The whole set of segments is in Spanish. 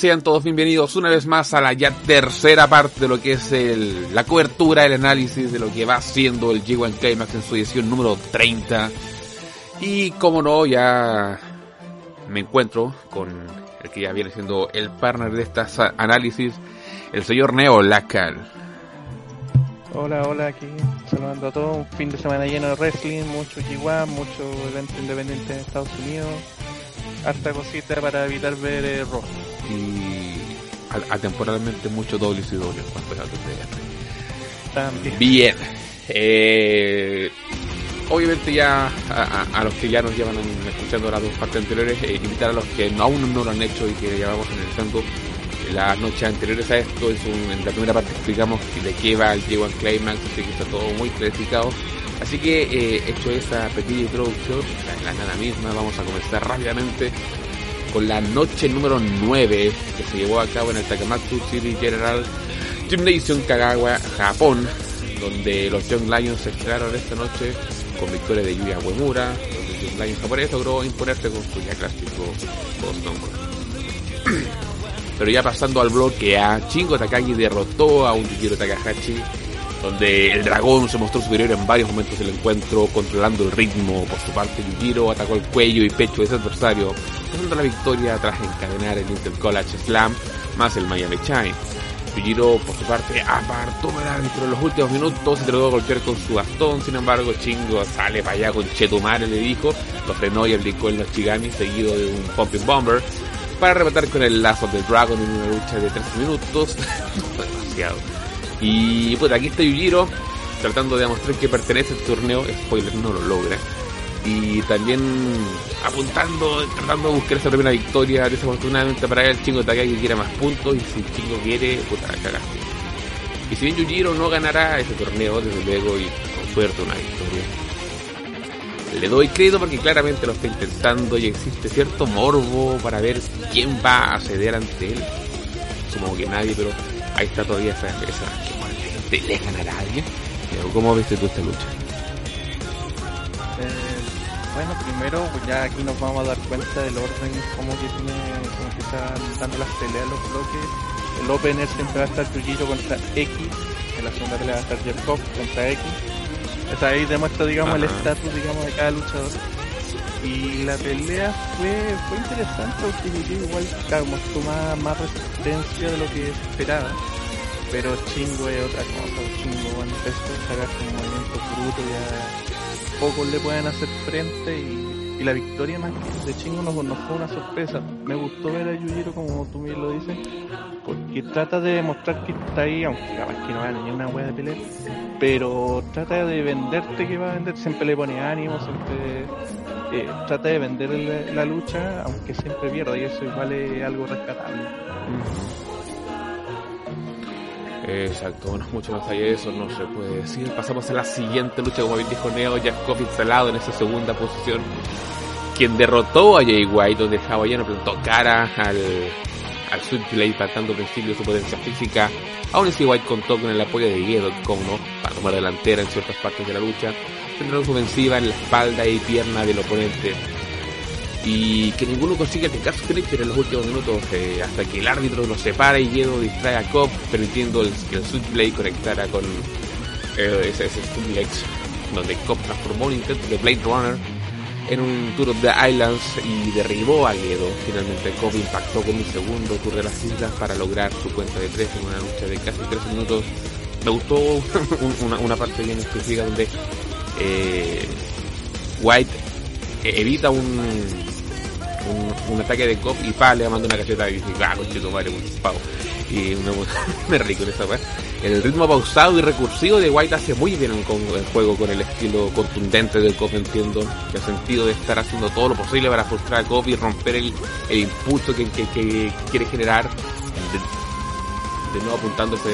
Sean todos bienvenidos una vez más a la ya tercera parte de lo que es el, la cobertura, el análisis de lo que va siendo el G1 Climax en su edición número 30. Y como no, ya me encuentro con el que ya viene siendo el partner de estas análisis, el señor Neo Lacal. Hola, hola, aquí saludando a todos. Un fin de semana lleno de wrestling, mucho G1, mucho evento independiente en Estados Unidos. Harta cosita para evitar ver el rojo y atemporalmente mucho WCW cuando También. Bien. Eh, obviamente ya a, los que ya nos llevan escuchando las dos partes anteriores, eh, invitar a los que aún no lo han hecho y que ya vamos analizando las noches anteriores a esto. en la primera parte explicamos de qué va el J1 Climax, así que está todo muy clarificado. Así que eh, hecho esa pequeña introducción, la nada misma, vamos a comenzar rápidamente con la noche número 9 que se llevó a cabo en el Takamatsu City General Gymnasium Kagawa, Japón, donde los Young Lions se estrenaron esta noche con victoria de Yuya Uemura, donde Young Lions japonés logró imponerse con su ya clásico Boston Pero ya pasando al bloque A, Chingo Takagi derrotó a un Yujiro Takahashi donde el dragón se mostró superior en varios momentos del encuentro, controlando el ritmo. Por su parte, Yujiro atacó el cuello y pecho de su adversario, ganando la victoria tras encadenar el Inter College Slam más el Miami Shine. Yujiro, por su parte, apartó el árbitro en los últimos minutos trató de golpear con su bastón. Sin embargo, Chingo sale para allá con Chetumare, le dijo. Lo frenó y aplicó el Nochigami, seguido de un Pumping Bomber, para rematar con el lazo del Dragon en una lucha de 13 minutos. demasiado y pues aquí está Yujiro tratando de demostrar que pertenece al torneo, spoiler no lo logra. Y también apuntando, tratando de buscar esa primera victoria, desafortunadamente para él, Chingo Takagi quiere más puntos y si Chingo quiere, puta, cagaste. Y si bien Yujiro no ganará ese torneo, desde luego, y con suerte una victoria, le doy crédito porque claramente lo está intentando y existe cierto morbo para ver quién va a ceder ante él. Supongo que nadie, pero ahí está todavía esa, esa que le ganará a alguien. Pero ¿cómo viste tú esta lucha? Eh, bueno, primero pues ya aquí nos vamos a dar cuenta del orden como que tiene, como que están dando las peleas los bloques. El opener siempre va a estar Yujiro contra X, en la segunda pelea va a estar Jeff contra X. O ahí demuestra digamos el estatus digamos de cada luchador. Y la pelea fue, fue interesante porque igual claro, mostró más, más resistencia de lo que esperaba. Pero chingo es otra cosa chingo cuando empezó a sacar con movimientos brutos ya pocos le pueden hacer frente y, la victoria más de chingo nos, nos, fue una sorpresa me gustó ver a Yujiro como tú bien lo dices porque trata de demostrar que está ahí aunque capaz que no gane ni una hueá de pelea pero trata de venderte que va a vender siempre le pone ánimo siempre eh, trata de vender la, lucha, aunque siempre pierda, y eso igual es algo rescatable. Exacto, bueno, mucho más allá de eso no se puede decir. Pasamos a la siguiente lucha, como bien dijo Neo, Coffin instalado en esa segunda posición, quien derrotó a Jay White, donde el no plantó cara al, al Switchblade, tratando principio su potencia física. Aún así White contó con el apoyo de Gedo, como no, para tomar delantera en ciertas partes de la lucha una ofensiva en la espalda y pierna del oponente. Y que ninguno consiga atacar su en los últimos minutos eh, hasta que el árbitro lo separa y Yedo distrae a Cobb, permitiendo el, que el Switchblade conectara con eh, ese, ese donde Cobb transformó un intento de Blade Runner en un Tour of the Islands y derribó a Gedo. Finalmente Cobb impactó con un segundo Tour de las Islas para lograr su cuenta de tres en una lucha de casi tres minutos. Me gustó una, una parte bien específica donde eh, White evita un, un, ataque de cop y pa le manda una cacheta y dice, ah, conchito madre, un. Y me rico esa El ritmo pausado y recursivo de White hace muy bien el, el juego con el estilo contundente de Cop, entiendo, ha sentido de estar haciendo todo lo posible para frustrar a Cop y romper el, el impulso que, que, quiere generar, de, nuevo apuntándose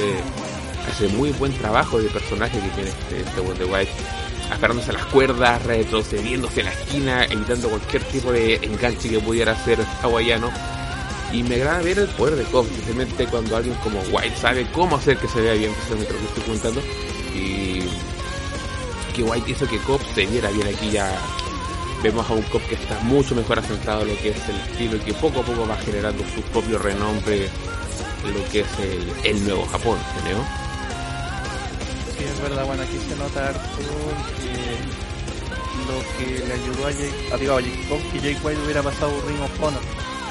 ese muy buen trabajo de personaje que tiene este, este de White aferrándose a las cuerdas, retrocediéndose a la esquina, evitando cualquier tipo de enganche que pudiera hacer hawaiano. Y me agrada ver el poder de Cobb, especialmente cuando alguien como White sabe cómo hacer que se vea bien, precisamente lo que estoy comentando. Y que White hizo que Cobb se viera bien aquí ya vemos a un cop que está mucho mejor asentado en lo que es el estilo y que poco a poco va generando su propio renombre en lo que es el, el nuevo Japón, ¿no? Es verdad, bueno, aquí se nota harto que lo que le ayudó a Jake, a, digo, a Jake que Jake White hubiera pasado Ring of.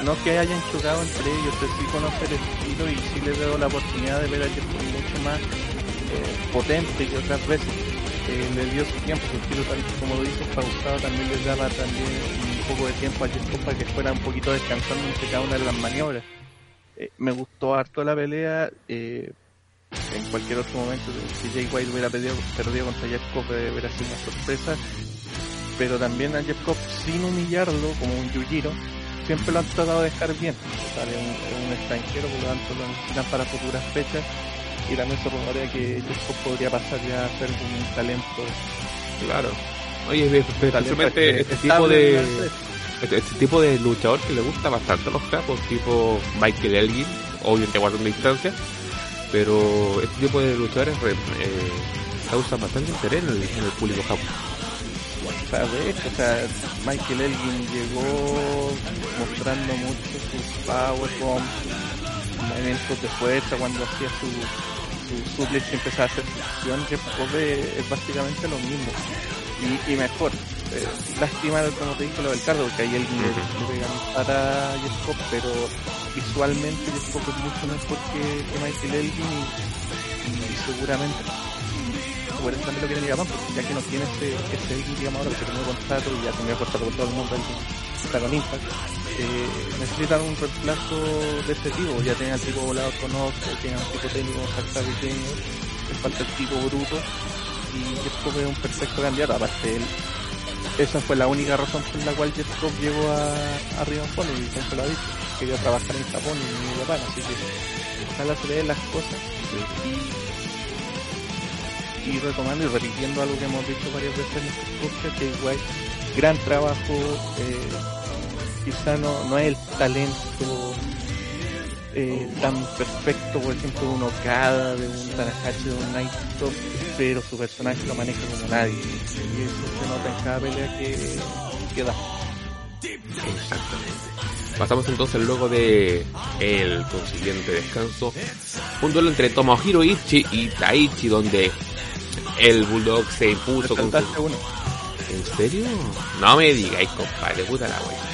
No que hayan chocado entre ellos, pero sí conocer el estilo y sí le veo la oportunidad de ver a Jake mucho más eh, potente que otras veces. Eh, le dio su tiempo, su estilo tal como lo dices, pausado también le daba también un poco de tiempo a Jake para que fuera un poquito descansando entre cada una de las maniobras. Eh, me gustó harto la pelea, eh, en cualquier otro momento si Jay White hubiera perdido, perdido contra Jeff Cobb hubiera sido una sorpresa. Pero también a Jeff Cobb sin humillarlo como un Yujiro siempre lo han tratado de dejar bien. O sea, es un, extranjero por lo tanto lo necesitan para futuras fechas. Y también se rumorea que Jeff Cobb podría pasar ya a ser un talento claro. Oye especialmente este tipo de este, este, tipo de luchador que le gusta bastante a los capos tipo Michael Elgin obviamente guardando distancia pero este tipo de luchadores eh, causan bastante interés en el, en el público japonés. Hecho, o sea, Michael Elgin llegó mostrando mucho sus powerbombs, movimientos de fuerza cuando hacía su, su suplex y empezaba a hacer fusión, que es básicamente lo mismo. Y, y mejor. Eh, lástima, como te dije, lo del cardo, porque ahí Elgin le, pega para Jesco, pero visualmente Jesco es mucho mejor que, que Michael Elgin y, y seguramente por eso también lo quieren ir a porque ya que no tiene ese, ese digamos ahora, que un contrato y ya tiene contrato con todo el mundo está con Impact, eh, necesitan un reemplazo de este tipo, ya tienen al tipo volado con otro, tienen al tipo técnico salta pequeño, les falta el tipo bruto, y esto es un perfecto candidato, aparte él esa fue la única razón por la cual Jeff llegó a, a Japón y siempre lo ha dicho, quería trabajar en Japón y en Japón, así que ojalá se den las cosas y y retomando y repitiendo algo que hemos dicho varias veces en este podcast, que igual gran trabajo, eh, quizá no, no es el talento eh, tan perfecto, por ejemplo, de un Okada, de un Tanahashi, de un Naito, pero su personaje lo maneja como nadie. Y eso se nota en cada pelea que, que da. Exactamente. Pasamos entonces luego de el consiguiente descanso. Un duelo entre Tomohiro Ichi y Taichi donde el Bulldog se impuso con su... ¿En serio? No me digáis, compadre, puta la wea.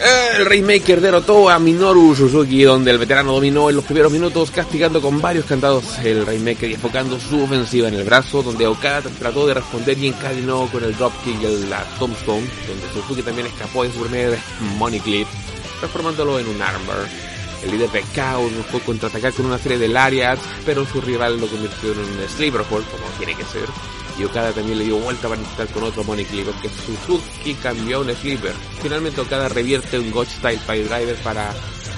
El Rainmaker derrotó a Minoru Suzuki, donde el veterano dominó en los primeros minutos, castigando con varios cantados el Rainmaker y enfocando su ofensiva en el brazo, donde Okada trató de responder y encadenó con el dropkick y la tombstone, donde Suzuki también escapó de su primer money clip, transformándolo en un armor. El líder de Chaos fue contraatacar con una serie de lariats, pero su rival lo convirtió en un sleeper hold, como tiene que ser. Y Okada también le dio vuelta para intentar con otro Money Clip, que Suzuki cambió a un sleeper. Finalmente Okada revierte un Gotch Style Fire Driver para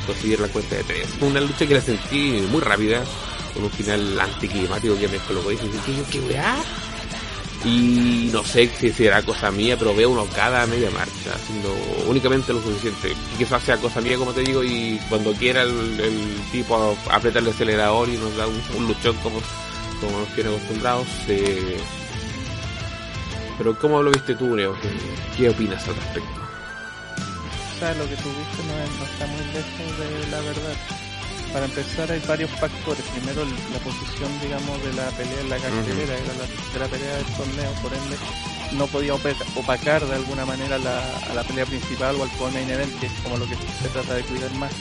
conseguir la cuenta de 3. Una lucha que la sentí muy rápida, con un final anticlimático que me colocó y dije, ¿qué weá? Y no sé si será cosa mía, pero veo uno cada media marcha, haciendo únicamente lo suficiente. Quizás sea cosa mía, como te digo, y cuando quiera el, tipo aprieta el acelerador y nos da un, luchón como, como nos tiene acostumbrados. Eh... Pero ¿cómo lo viste tú, Leo? ¿Qué, opinas al respecto? O sea, lo que tú viste no, no está muy lejos de la verdad para empezar hay varios factores. Primero la posición, digamos, de la pelea en la cartelera, era la tercera pelea del torneo, por ende no podía opacar de alguna manera la, a la pelea principal o al main event, que es como lo que se trata de cuidar más.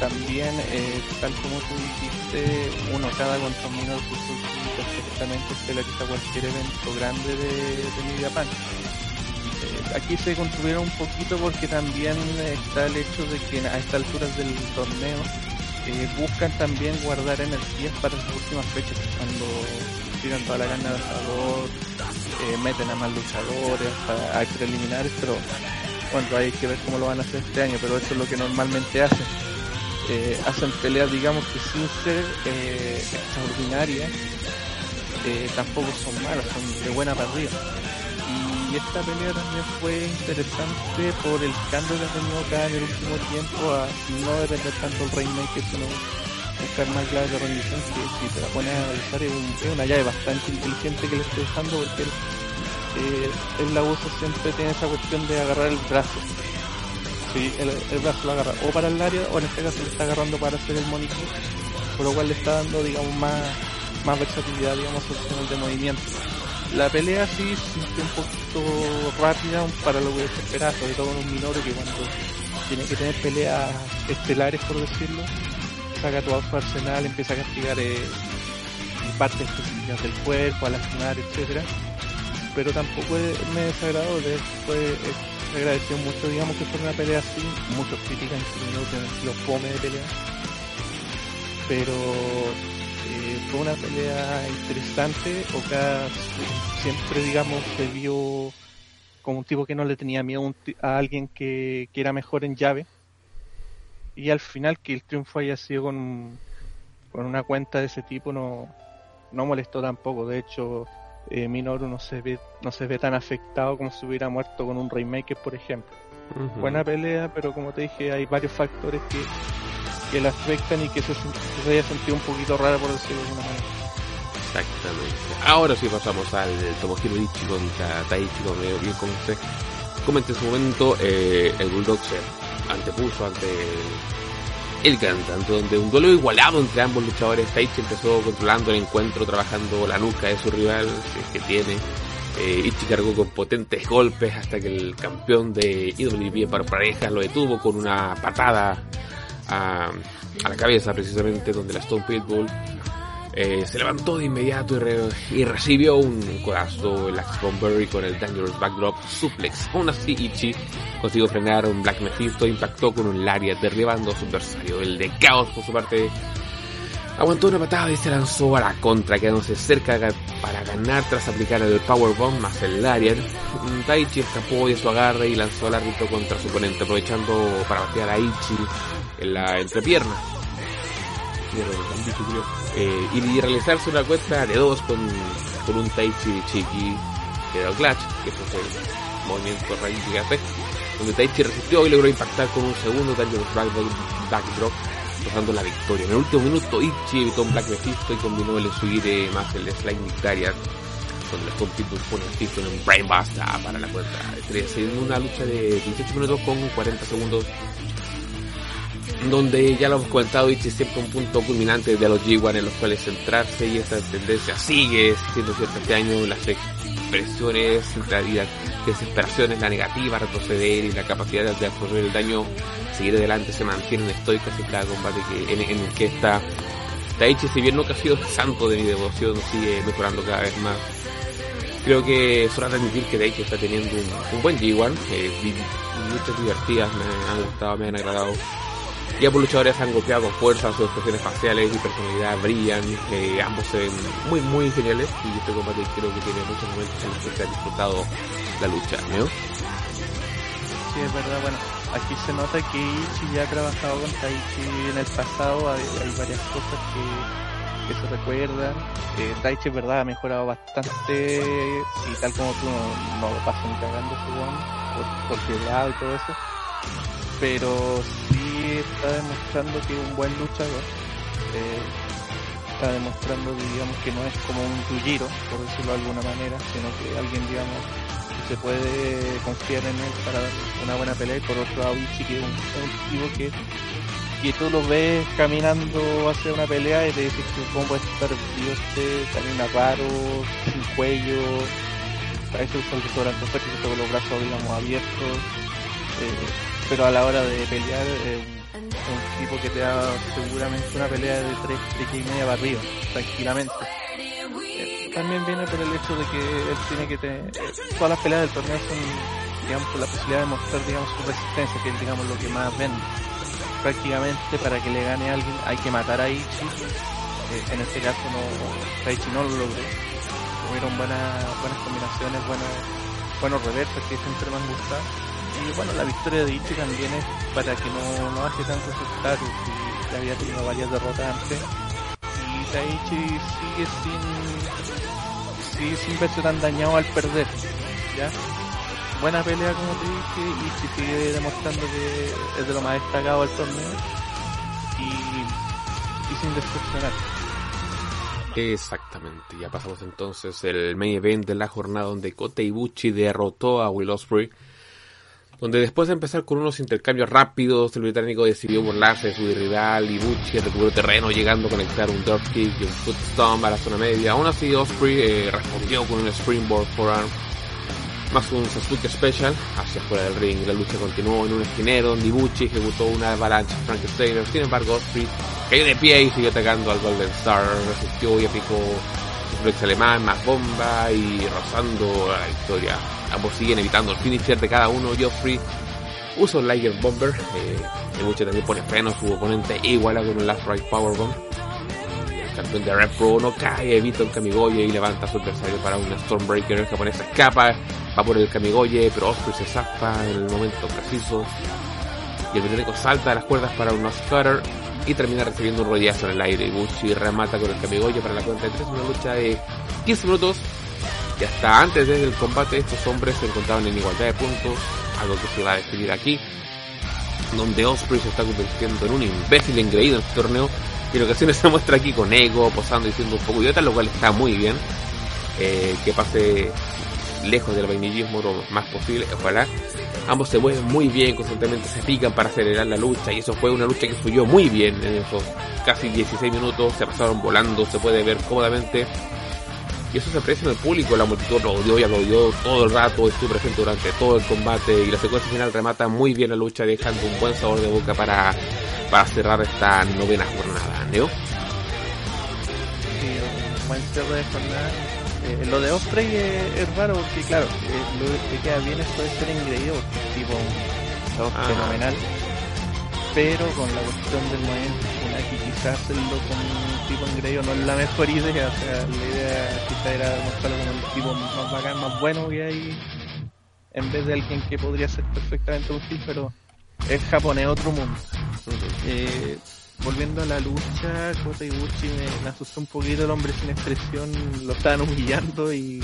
También, eh, tal como tú dijiste, uno cada contra un perfectamente se cualquier evento grande de, de Media Pan. Eh, aquí se construyeron un poquito porque también está el hecho de que a estas alturas del torneo eh, buscan también guardar energías para las últimas fechas, cuando tiran toda la gana de eh, meten a más luchadores para a preliminares, pero bueno, hay que ver cómo lo van a hacer este año, pero eso es lo que normalmente hacen. Hacen peleas, digamos que sin ser extraordinarias, tampoco son malas, son de buena partida y esta pelea también fue interesante por el cambio que ha tenido acá en el último tiempo a no depender tanto del Rainmaker sino buscar más llaves de rendición que si te la pones a analizar es, una llave bastante inteligente que le estoy usando porque él eh, el abuso siempre tiene esa cuestión de agarrar el brazo. Sí, el, brazo lo agarra o para el área o en este caso le está agarrando para hacer el monitor, por lo cual le está dando digamos más, más versatilidad digamos opciones de movimiento. La pelea sí siente un poquito rápida para lo que se espera, sobre todo en un Minoru que cuando tiene que tener peleas estelares por decirlo, saca todo su arsenal, empieza a castigar eh, partes específicas del cuerpo, a lastimar, etcétera pero tampoco me desagradó, después me agradeció mucho, digamos que fue una pelea así, muchos critican que los fome de pelea, pero eh, fue una pelea interesante, Oka siempre, digamos, se vio como un tipo que no le tenía miedo a alguien que, que era mejor en llave, y al final que el triunfo haya sido con, con una cuenta de ese tipo no, no molestó tampoco, de hecho eh, Minoru no se ve no se ve tan afectado como si hubiera muerto con un Rainmaker, por ejemplo. Buena pelea, pero como te dije, hay varios factores que, que la afectan y que se, se haya sentido un poquito rara, por decirlo de alguna manera. Exactamente. Ahora sí pasamos al Tomohiro Ichi contra Taichi, como bien como en su momento, eh, el Bulldog se antepuso ante el cantante, donde un duelo igualado entre ambos luchadores. Taichi empezó controlando el encuentro, trabajando la nuca de su rival, que tiene. Eh, Ichi cargó con potentes golpes hasta que el campeón de IWP para parejas lo detuvo con una patada a, a la cabeza, precisamente donde la Stone Pitbull eh, se levantó de inmediato y, recibió un codazo el Axbomberry con el Dangerous Backdrop Suplex. Aún así, Ichi consiguió frenar un Black Mephisto impactó con un Lariat derribando a su adversario. El de Caos, por su parte, aguantó una patada y se lanzó a la contra, quedándose cerca para ganar tras aplicar el Powerbomb más el Lariat. Taichi escapó de su agarre y lanzó al árbitro contra su oponente, aprovechando para batear a Ichi en la entrepierna eh, y realizarse una cuenta de dos con, con un Taichi Chiqui de Clutch, que fue el movimiento hace donde Taichi resistió y logró impactar con un segundo Back Backdrop, pasando la victoria. En el último minuto, Ichi evitó un Black Mephisto y combinó el subir más el Slime Victoria donde los Pitbull pone el en un Brainbuster para la cuenta de 3 en una lucha de 18 minutos con 40 segundos donde ya lo hemos comentado, Ichi siempre un punto culminante de los G1 en los cuales centrarse y esta tendencia sigue siendo cierto este año, las expresiones, las desesperaciones, la negativa retroceder y la capacidad de absorber el daño, seguir adelante, se mantienen estoicas en cada combate que, en, el que está Taichi, si bien nunca ha sido santo de mi devoción, sigue mejorando cada vez más. Creo que es hora de admitir que Taichi está teniendo un, buen G1, eh, muchas divertidas, me han gustado, me han agradado y ambos luchadores han golpeado con fuerza, sus expresiones faciales y personalidad brillan, eh, ambos se ven muy muy geniales y este combate creo que tiene muchos momentos en los que se ha disfrutado la lucha, ¿no? Sí, es verdad, bueno, aquí se nota que Ichi ya ha trabajado con Taichi en el pasado, hay, varias cosas que, se recuerdan. Eh, Taichi, es verdad, ha mejorado bastante y tal como tú no, lo pasas ni cagando, por, por lado y todo eso. Pero está demostrando que es un buen luchador. Eh, está demostrando, digamos, que no es como un Yujiro, por decirlo de alguna manera, sino que alguien, digamos, se puede confiar en él para una buena pelea. Y por otro lado, Ichi, que es un, tipo que, que tú lo ves caminando hacia una pelea y te dices que cómo estar este, camina raro, sin cuello, usa el restaurante fuerte con los brazos, digamos, abiertos. Eh, pero a la hora de pelear eh, un tipo que te da seguramente una pelea de 3, 3 y media para arriba, tranquilamente. También viene por el hecho de que él tiene que tener, eh, todas las peleas del torneo son, digamos, por la posibilidad de mostrar, digamos, su resistencia, que es, digamos, lo que más vende. Prácticamente para que le gane a alguien hay que matar a Ichi. Eh, en este caso no, Ichi no lo logró. Tuvieron buenas, buenas combinaciones, buenos, buenos reversos que siempre me han gustado y bueno, la victoria de Ichi también es para que no, no hace tanto asustar y había tenido varias derrotas antes. Y Taichi sigue sin, sigue sin verse tan dañado al perder. ¿ya? Buena pelea como te dije, Ichi sigue demostrando que es de lo más destacado del torneo y, y sin decepcionar. Exactamente, ya pasamos entonces el main event de la jornada donde Kota Ibuchi derrotó a Will Ospreay donde después de empezar con unos intercambios rápidos, el británico decidió burlarse de su rival Ibuchi recuperó terreno llegando a conectar un dropkick y un footstomp a la zona media. Aún así Osprey eh, respondió con un springboard forearm más un Sasuke Special hacia fuera del ring. La lucha continuó en un esquinero donde Ibuchi ejecutó una avalancha Frankenstein. Sin embargo, Osprey cayó de pie y siguió atacando al Golden Star. Resistió y aplicó su flex alemán, más bomba y rozando la victoria. Ambos siguen evitando el finisher de cada uno. Joffrey usa un Liger Bomber. Eh, Ibuchi también pone freno a su oponente iguala con un Last Right Powerbomb. El campeón de Red Pro no cae, evita un Kamigoye y levanta a su adversario para un Stormbreaker. El japonés escapa, va por el Kamigoye, pero Osprey se zafa en el momento preciso. Y el británico salta a las cuerdas para un Nose Cutter y termina recibiendo un rollazo en el aire. Ibuchi remata con el Kamigoye para la cuenta de 3, una lucha de 15 minutos y hasta antes del combate estos hombres se encontraban en igualdad de puntos, algo que se va a decidir aquí, donde Osprey se está convirtiendo en un imbécil engreído en este torneo, y en ocasiones se muestra aquí con ego, posando y siendo un poco idiota, lo cual está muy bien, eh, que pase lejos del vainillismo lo más posible, ojalá. Ambos se mueven muy bien, constantemente se pican para acelerar la lucha y eso fue una lucha que fluyó muy bien en esos casi 16 minutos, se pasaron volando, se puede ver cómodamente y eso se aprecia en el público, la multitud lo odió y aplaudió todo el rato, estuvo presente durante todo el combate y la secuencia final remata muy bien la lucha dejando un buen sabor de boca para, para cerrar esta novena jornada, ¿no? Sí, un buen cierre de jornada. Eh, lo de Osprey es, es raro porque claro, eh, lo que queda bien es poder ser es tipo un fenomenal. Pero con la cuestión del movimiento Funaki quizás hacerlo con un tipo engreído no es la mejor idea, o sea, la idea quizás era mostrarlo como el tipo más bacán, más bueno que hay en vez de alguien que podría ser perfectamente útil, pero es japonés otro mundo. Eh, volviendo a la lucha, Kota Ibuchi me, me asustó un poquito el hombre sin expresión, lo estaban humillando y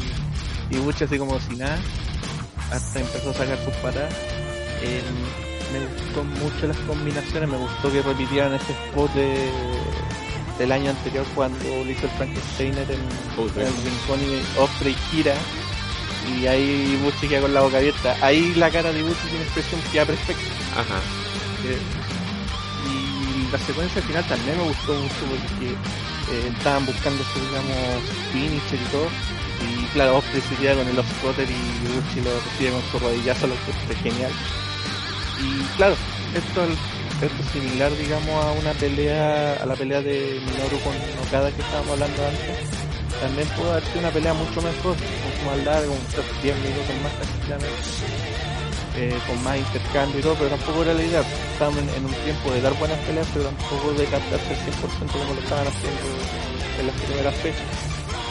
Ibuchi así como si nada, hasta empezó a sacar sus patas. Eh, me gustó mucho las combinaciones, me gustó que repitieran ese spot de, del año anterior cuando lo hizo el Frankensteiner en, Oh, en el rincón y Osprey gira y ahí Ibuchi queda con la boca abierta. Ahí la cara de Ibuchi sin expresión queda perfecta. Ajá. Eh, y la secuencia final también me gustó mucho porque eh, estaban buscando su, digamos, finisher y todo. Y claro, Osprey se queda con el off-cutter y Uchi lo recibe con su rodillazo, lo que es genial. Y claro, esto, es similar, digamos, a una pelea, a la pelea de Minoru con Okada que estábamos hablando antes. También pudo haber sido una pelea mucho mejor, mucho más larga, con unos 10 minutos más tranquilamente eh, con más intercambio y todo, pero tampoco era la idea. Estábamos en, un tiempo de dar buenas peleas, pero tampoco de captarse al 100% como lo estaban haciendo en las primeras fechas.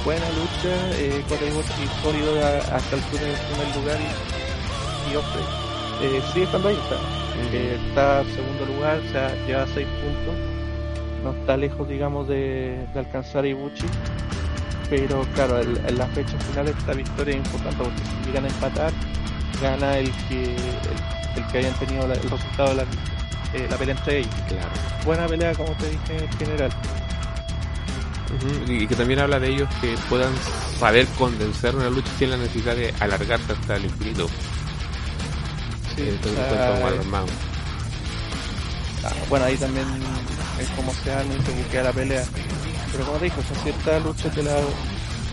Buena lucha, eh, Ibushi sólido a- hasta el primer, lugar y, y eh, sigue estando ahí, o sea, eh, está en segundo lugar, o sea, lleva 6 puntos, no está lejos, digamos, de, de alcanzar a Ibuchi, pero claro, el- en la fecha final esta victoria es importante porque si llegan a empatar, gana el que el, el que hayan tenido la- el resultado de la, eh, la pelea entre ellos. Claro. Buena pelea, como te dije en general. Y que también habla de ellos que puedan saber condensar una lucha sin la necesidad de alargarse hasta el infinito. Entonces, ah, bueno, ahí también es como se mucho que queda la pelea. Pero como te dije, o sea, cierta lucha te la,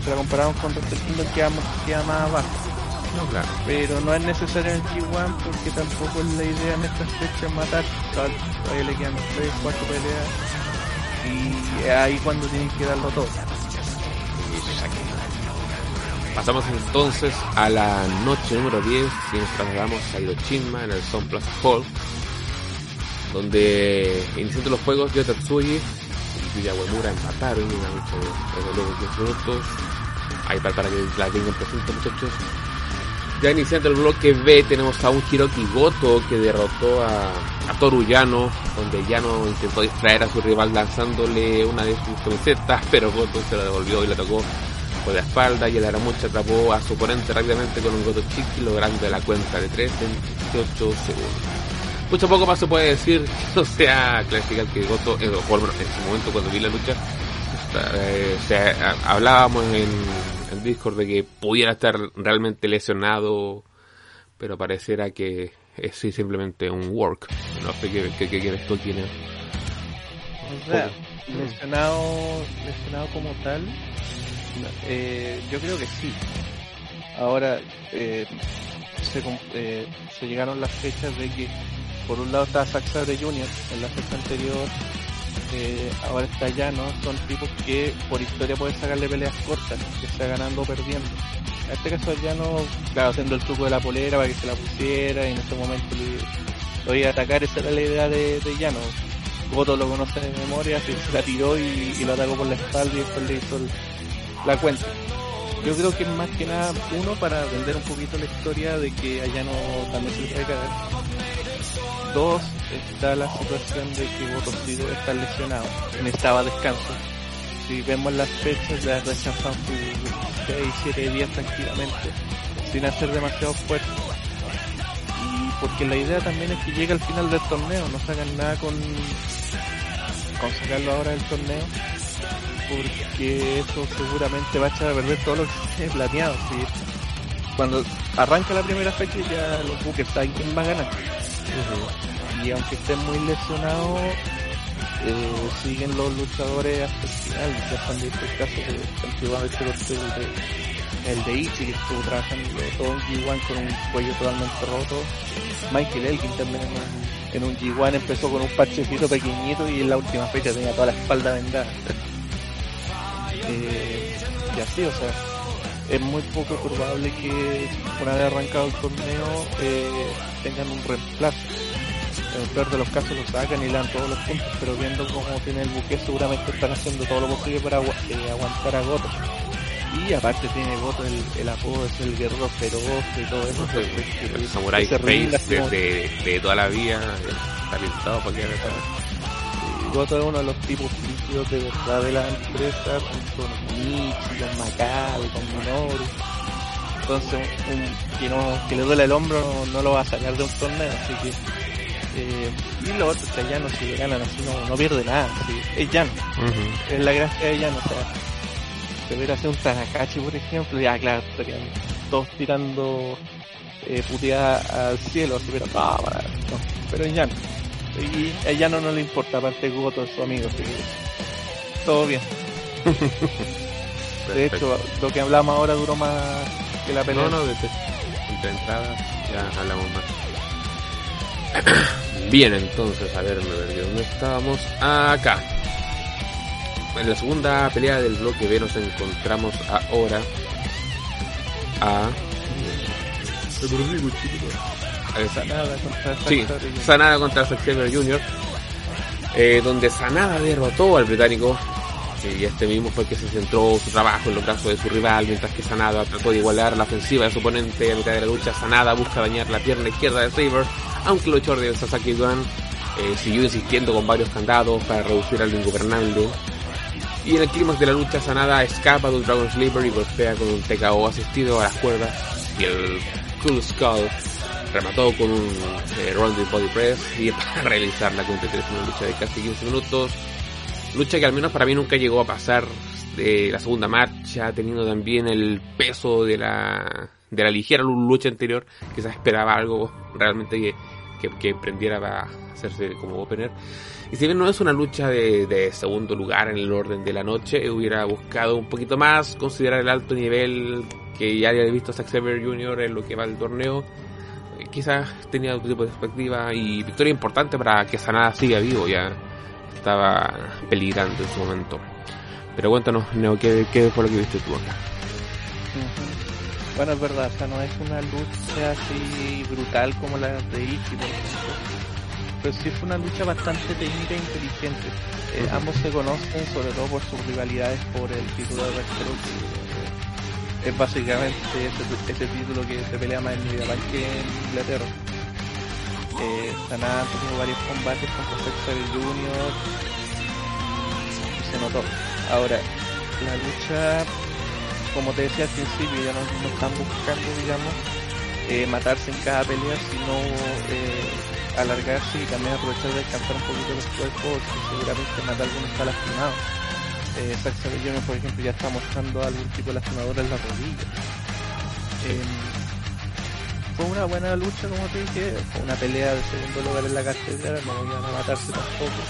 te la comparamos con Wrestle Kingdom queda, más- queda más abajo. No, claro. Pero no es necesario en el G1 porque tampoco es la idea en estas fechas matar. Todavía le quedan 3, 4 peleas. Y es ahí cuando tienen que darlo todo. Pasamos entonces a la noche número 10 y nos trasladamos a Hiroshima en el Sun Plaza Hall, donde iniciando los juegos Yo Tatsuji y Yuya empataron en luego 10 minutos. Ahí para, para que la tengan presente muchachos. Ya iniciando el bloque B tenemos a un Hiroki Goto que derrotó a, a Toru Yano, donde Yano intentó distraer a su rival lanzándole una de sus camisetas, pero Goto se la devolvió y la tocó por la espalda y el Aramucha atrapó a su oponente rápidamente con un Goto Chiqui logrando la cuenta de 3 en 18 segundos. Mucho poco más se puede decir, o sea, clarificar que Goto, eh, o por lo menos en su momento cuando vi la lucha, Eh, o sea, hablábamos en el Discord de que pudiera estar realmente lesionado, pero pareciera que es simplemente un work. No sé qué, qué, qué quieres tú, quién O sea, lesionado, lesionado como tal, eh, yo creo que sí. Ahora, eh, se, eh, se llegaron las fechas de que por un lado está Zack Sabre Jr. en la fecha anterior, eh, ahora está Llano, son tipos que por historia pueden sacarle peleas cortas, que sea ganando o perdiendo. En este caso Llano, claro, haciendo el truco de la polera para que se la pusiera y en este momento lo iba a atacar, esa era la idea de, de Llano. Goto lo conoce de memoria, se la tiró y, lo atacó por la espalda y después le hizo la cuenta yo creo que más que nada, uno, para vender un poquito la historia de que allá no también se puede caer. Dos, está la situación de que debe estar lesionado, necesitaba descanso. Si vemos las fechas, ya rechazan sus 6, 7 días tranquilamente, sin hacer demasiado esfuerzo. Y porque la idea también es que llegue al final del torneo, no sacan nada con, con sacarlo ahora del torneo porque eso seguramente va a echar a perder todo lo que se. Cuando arranca la primera fecha ya los buques saben quién va a ganar. Y aunque estén muy lesionados, eh, siguen los luchadores hasta el final. Ya están visto el caso de antiguamente el de, el de Ichi que estuvo trabajando todo un G1 con un cuello totalmente roto. Michael Elgin también en un, en un G1 empezó con un parchecito pequeñito y en la última fecha tenía toda la espalda vendada. Eh, y así, o sea, es muy poco probable que una vez arrancado el torneo eh, tengan un reemplazo. En el peor de los casos lo sacan y le dan todos los puntos, pero viendo cómo tiene el buque seguramente están haciendo todo lo posible para eh, aguantar a Goto. Y aparte tiene Goto el, el apodo, es el guerrero feroz y todo eso. El, el, samurai face de, toda la vida, está pintado para que Goto es uno de los tipos de verdad de la empresa, con Michi, con Macao, con Minoru. Entonces, un, que, no, que le duele el hombro no, lo va a sacar de un torneo, así que. Eh, y lo otro es que Llano, si le ganan así, no, no pierde nada, es Llano. Es la gracia de Llano, o sea, si hubiera sido un Tanakachi, por ejemplo, ya claro, estarían todos tirando eh, puteadas al cielo, así, pero no, no, pero es Llano y a ella no, no le importa, aparte Goto es su amigo, así que todo bien. de hecho, lo que hablamos ahora duró más que la pelea. No, no, de, entrada ya hablamos más. bien, entonces, a ver, ¿dónde estábamos? Acá. En la segunda pelea del bloque B nos encontramos ahora a... Sanada contra sí, Sanada contra Zack Jr. Eh, donde Sanada derrotó al británico y este mismo fue el que se centró su trabajo en los brazos de su rival, mientras que Sanada trató de igualar la ofensiva de su oponente a mitad de la lucha. Sanada busca dañar la pierna izquierda de Saber, aunque el luchador de Sasaki Gun eh, siguió insistiendo con varios candados para reducir al ingobernable. Y en el clímax de la lucha, Sanada escapa de un Dragon Sleeper y golpea con un TKO asistido a las cuerdas y el Cool Skull remató con un eh, body press y para realizar la cuenta en una lucha de casi 15 minutos. Lucha que al menos para mí nunca llegó a pasar de la segunda marcha, teniendo también el peso de la, de la ligera lucha anterior, quizás esperaba algo realmente que, que, que prendiera para hacerse como opener. Y si bien no es una lucha de, de, segundo lugar en el orden de la noche, hubiera buscado un poquito más, considerar el alto nivel que ya había visto Zack Saber Jr. en lo que va el torneo quizás tenía otro tipo de perspectiva y victoria importante para que Sanada siga vivo, ya estaba peligrando en su momento. Pero cuéntanos, Neo, ¿qué, qué fue lo que viste tú acá? Bueno, es verdad, o sea, no es una lucha así brutal como la de Ichi, pero sí fue una lucha bastante técnica e inteligente. Eh, ambos se conocen, sobre todo por sus rivalidades por el título de Retro es básicamente ese, título que se pelea más en York que en Inglaterra. Eh, Sanada tenido varios combates con Professor Junior y se notó. Ahora, la lucha, como te decía al principio, ya no, están buscando, digamos, eh, matarse en cada pelea, sino eh, alargarse y también aprovechar de descansar un poquito los cuerpos, que seguramente matar alguno está lastimado. Eh, Sacha por ejemplo, ya está mostrando algún tipo de lastimadura en la rodilla. Em, fue una buena lucha, como te dije, fue una pelea de segundo lugar en la cartelera, no iban a matarse tampoco.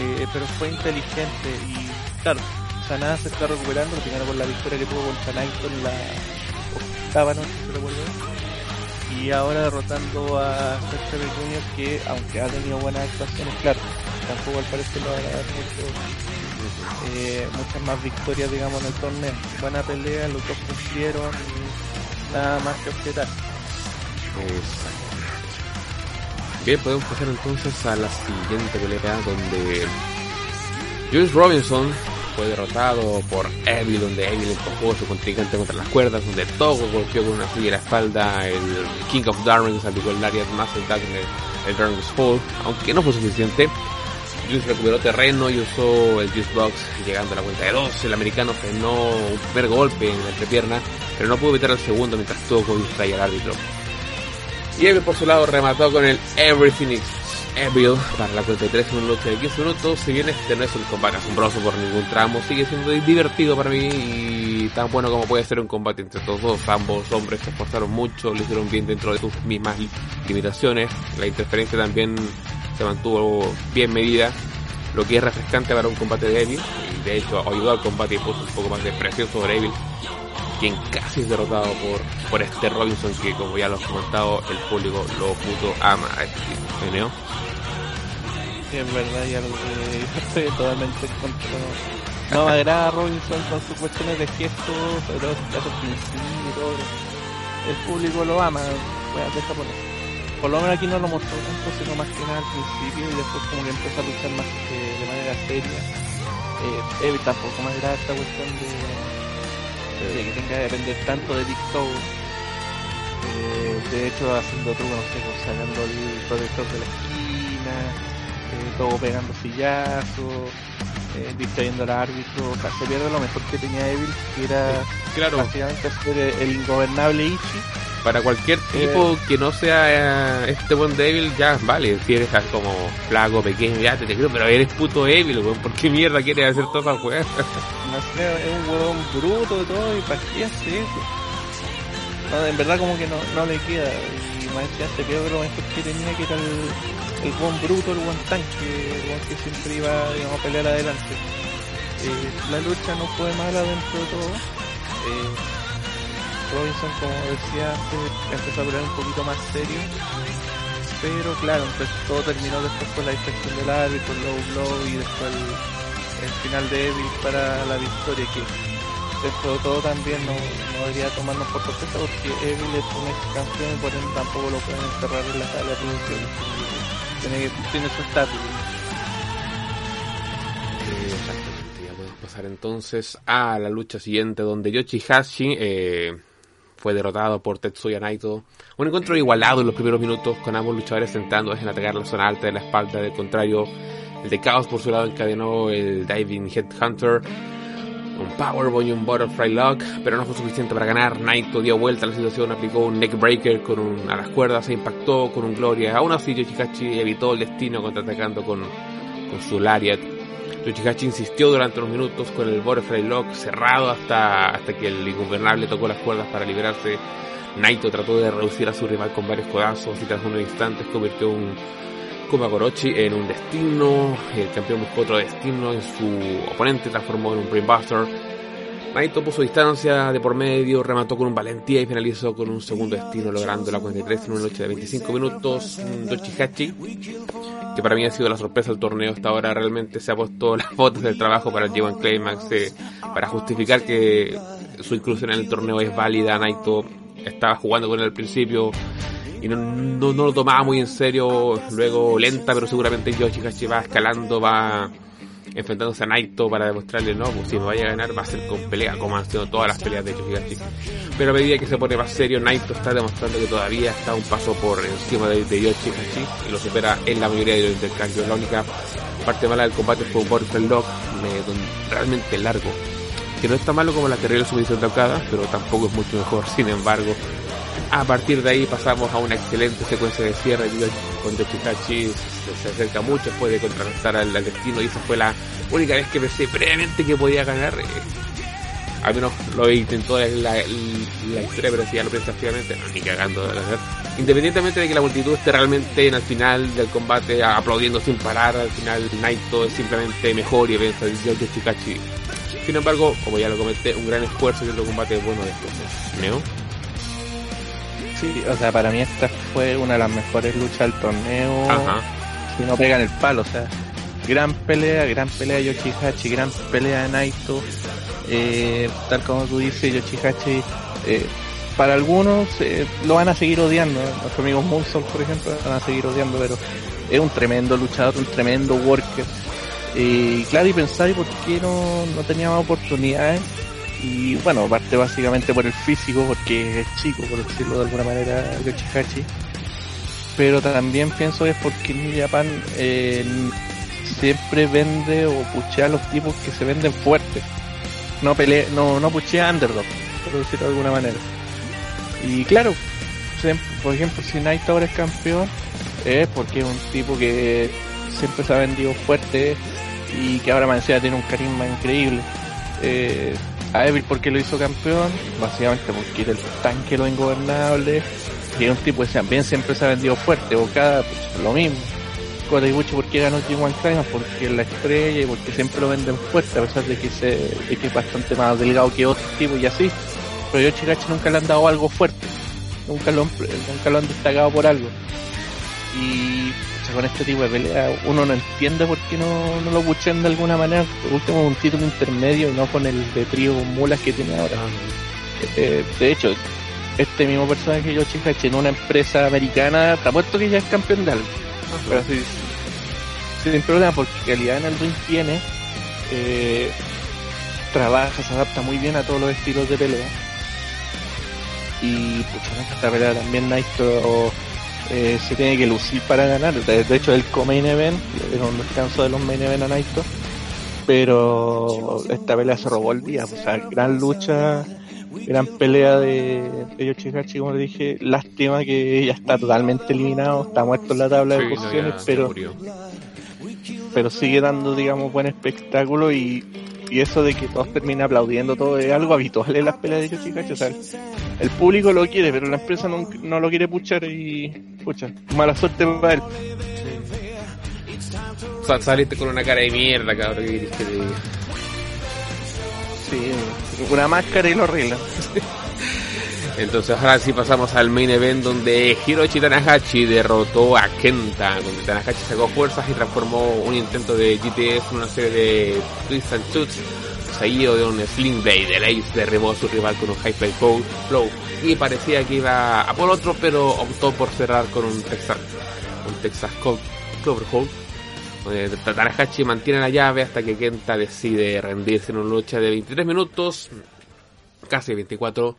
Eh, pero fue inteligente y, claro, Sanada se está recuperando, primero con la victoria que tuvo Naito en la octava noche, se recuerdo. Y ahora derrotando a Sacha Junior, que aunque ha tenido buenas actuaciones, claro, tampoco al parecer lo va a dar mucho eh, muchas más victorias, digamos, en el torneo. Buena pelea, los dos cumplieron, nada más que objetar. Bien, podemos pasar entonces a la siguiente pelea donde Julius Robinson fue derrotado por Evil, donde Evil empujó su contingente contra las cuerdas, donde Togo golpeó con una silla en la espalda, el King of Darwin aplicó el área más el, el Darwin's Fall, aunque no fue suficiente. Juice recuperó terreno y usó el Juice Box llegando a la cuenta de dos. El americano frenó un primer golpe en la entrepierna, pero no pudo evitar el segundo mientras Togo distraía al árbitro. Y Evil por su lado remató con el Everything is Evil para la 43 en lucha de 15 minutos. Si bien este no es un combate asombroso por ningún tramo, sigue siendo divertido para mí y tan bueno como puede ser un combate entre todos dos. Ambos hombres se esforzaron mucho, lo hicieron bien dentro de sus mismas limitaciones. La interferencia también se mantuvo bien medida, lo que es refrescante para un combate de Evil, y de hecho ayudó al combate y puso un poco más de presión sobre Evil, quien casi es derrotado por, por este Robinson que como ya lo he comentado, el público lo puto ama a este tipo, Sí, es verdad, ya lo estoy totalmente en contra. No me agrada Robinson con sus cuestiones de gestos, sobre todo. El público lo ama, voy a dejar por eso por lo menos aquí no lo mostró tanto, sino más que nada al principio y después como que empezó a luchar más eh, de manera seria. Eh, tampoco más grave esta cuestión de, que tenga que depender tanto de TikTok. Eh, de hecho haciendo trucos, no sé, pues, sacando el protector de la esquina, eh, todo pegando sillazos, eh, distrayendo al árbitro, o sea, se pierde lo mejor que tenía Evil, que era claro. básicamente ser el ingobernable Ichi para cualquier tipo que no sea eh, este buen débil, ya vale, si eres como flaco, pequeño, ya te, te creo, pero eres puto débil, weón, ¿por qué mierda quieres hacer todas esas weas? No sé, es un huevón bruto de todo y para qué hace eso. No, en verdad como que no, no le queda. Y más que hace peor que lo mejor que tenía que era el, el buen bruto, el buen tanque, el que siempre iba digamos, a pelear adelante. Eh, la lucha no fue mala dentro de todo. Eh, Robinson, como decía empezó a pelear un poquito más serio. Pero claro, entonces todo terminó después con la distracción del árbitro, el low blow y después el, final de Evil para la victoria que dentro de todo también no, debería tomarnos por sorpresa porque Evil es un ex campeón y por ende tampoco lo pueden encerrar en la sala de producción. Tiene, tiene su estatus. Eh, exactamente, ya podemos pasar entonces a la lucha siguiente donde Yoshihashi eh, fue derrotado por Tetsuya Naito. Un encuentro igualado en los primeros minutos, con ambos luchadores centrando en atacar la zona alta de la espalda. Del contrario, el de Chaos por su lado encadenó el Diving Headhunter, un Powerbomb y un Butterfly Lock, pero no fue suficiente para ganar. Naito dio vuelta a la situación, aplicó un Neckbreaker con un, a las cuerdas, se impactó con un Gloria. Aún así, Yoshikachi evitó el destino contraatacando con, con su Lariat Yoshikachi insistió durante unos minutos con el Butterfly Lock cerrado hasta, hasta que el ingobernable tocó las cuerdas para liberarse. Naito trató de reducir a su rival con varios codazos y tras unos instantes convirtió un Kumagorochi en un destino. El campeón buscó otro destino en su oponente, transformó en un Brainbuster. Naito puso distancia de por medio, remató con un valentía y finalizó con un segundo destino, logrando la 43 en una noche de 25 minutos. Yoshikachi que para mí ha sido la sorpresa del torneo hasta ahora. Realmente se ha puesto las fotos del trabajo para el G1 Climax eh, para justificar que su inclusión en el torneo es válida. Naito estaba jugando con él al principio y no, no, lo tomaba muy en serio. Luego lenta, pero seguramente Yoshihashi va escalando, va enfrentándose a Naito para demostrarle, no, pues si me vaya a ganar va a ser con pelea, como han sido todas las peleas de Yoshihashi. Pero a medida que se pone más serio, Naito está demostrando que todavía está un paso por encima de, de Yoshihashi y lo supera en la mayoría de los intercambios. La única parte mala del combate fue un Butterfly Lock realmente largo, que no es tan malo como la realizó Sumisión de pero tampoco es mucho mejor. Sin embargo, A partir de ahí pasamos a una excelente secuencia de cierre con Yoshihachi se, acerca mucho, puede contrarrestar al, destino y esa fue la única vez que pensé previamente que podía ganar. Eh, al menos lo intentó la, la, la historia, pero si ya lo piensa activamente, no, ni cagando de ganar. Independientemente de que la multitud esté realmente en el final del combate aplaudiendo sin parar, al final Naito es simplemente mejor y vence a Yoshikachi. Sin embargo, como ya lo comenté, un gran esfuerzo y otro combate bueno después. ¿Neo? Sí, o sea, para mí esta fue una de las mejores luchas del torneo. Ajá. Si no pegan el palo, o sea, gran pelea, gran pelea de Yoshihachi, gran pelea de Naito. Eh, tal como tú dices, Yoshihachi, eh, para algunos eh, lo van a seguir odiando. Nuestros amigos Moonsault, por ejemplo, van a seguir odiando, pero es un tremendo luchador, un tremendo worker. Y claro, y pensáis por qué no, no tenía más oportunidades y bueno, parte básicamente por el físico, porque es chico, por decirlo de alguna manera, Yoshihachi. Pero también pienso que es porque New Japan eh, siempre vende o puchea a los tipos que se venden fuertes. No pelea, no, no puchea underdog, por decirlo de alguna manera. Y claro, por ejemplo, si Naito ahora es campeón, es porque es un tipo que siempre se ha vendido fuerte y que ahora más tiene un carisma increíble. Eh, a Evil porque lo hizo campeón, básicamente porque era el tanque lo ingobernable, y es un tipo que también siempre se ha vendido fuerte, o cada, pues, lo mismo. Kota Ibushi porque ganó el One Climax, porque es la estrella y porque siempre lo venden fuerte, a pesar de que, se, de que es bastante más delgado que otros tipos y así. Pero yo Chirachi nunca le han dado algo fuerte, nunca lo, nunca lo han destacado por algo. Y con este tipo de pelea uno no entiende por qué no, no lo buchean de alguna manera. Por último, un título intermedio y no con el de trío mulas que tiene ahora. Ah, eh, de hecho, este mismo personaje Yoshihachi en una empresa americana, te apuesto que ya es campeón de algo. Pero así, sin problema, porque calidad en el ring tiene, eh, trabaja, se adapta muy bien a todos los estilos de pelea. Y pues esta pelea también Naito eh, se tiene que lucir para ganar. De, hecho, el co-main event, era un descanso de los main event a Naito, pero esta pelea se robó el día. O sea, gran lucha, gran pelea de, de Yoshihachi, como le dije. Lástima que ya está totalmente eliminado, está muerto en la tabla de posiciones, pero, pero sigue dando, digamos, buen espectáculo y y eso de que todos terminen aplaudiendo todo es algo habitual en las peleas de Yoshikachi. O sea, el, público lo quiere, pero la empresa no, no, lo quiere puchar y pucha, mala suerte para él. saliste con una cara de mierda, cabrón, que. Sí, una máscara y lo arregla. Entonces ahora sí pasamos al main event donde Hiroshi Tanahashi derrotó a Kenta, donde Tanahashi sacó fuerzas y transformó un intento de GTS en una serie de twist and shoots seguido de un Sling Blade. El Ace derribó a su rival con un High Fly Flow y parecía que iba a por otro, pero optó por cerrar con un Texas, un Texas Clover Hold. Tanahashi mantiene la llave hasta que Kenta decide rendirse en una lucha de 23 minutos, casi 24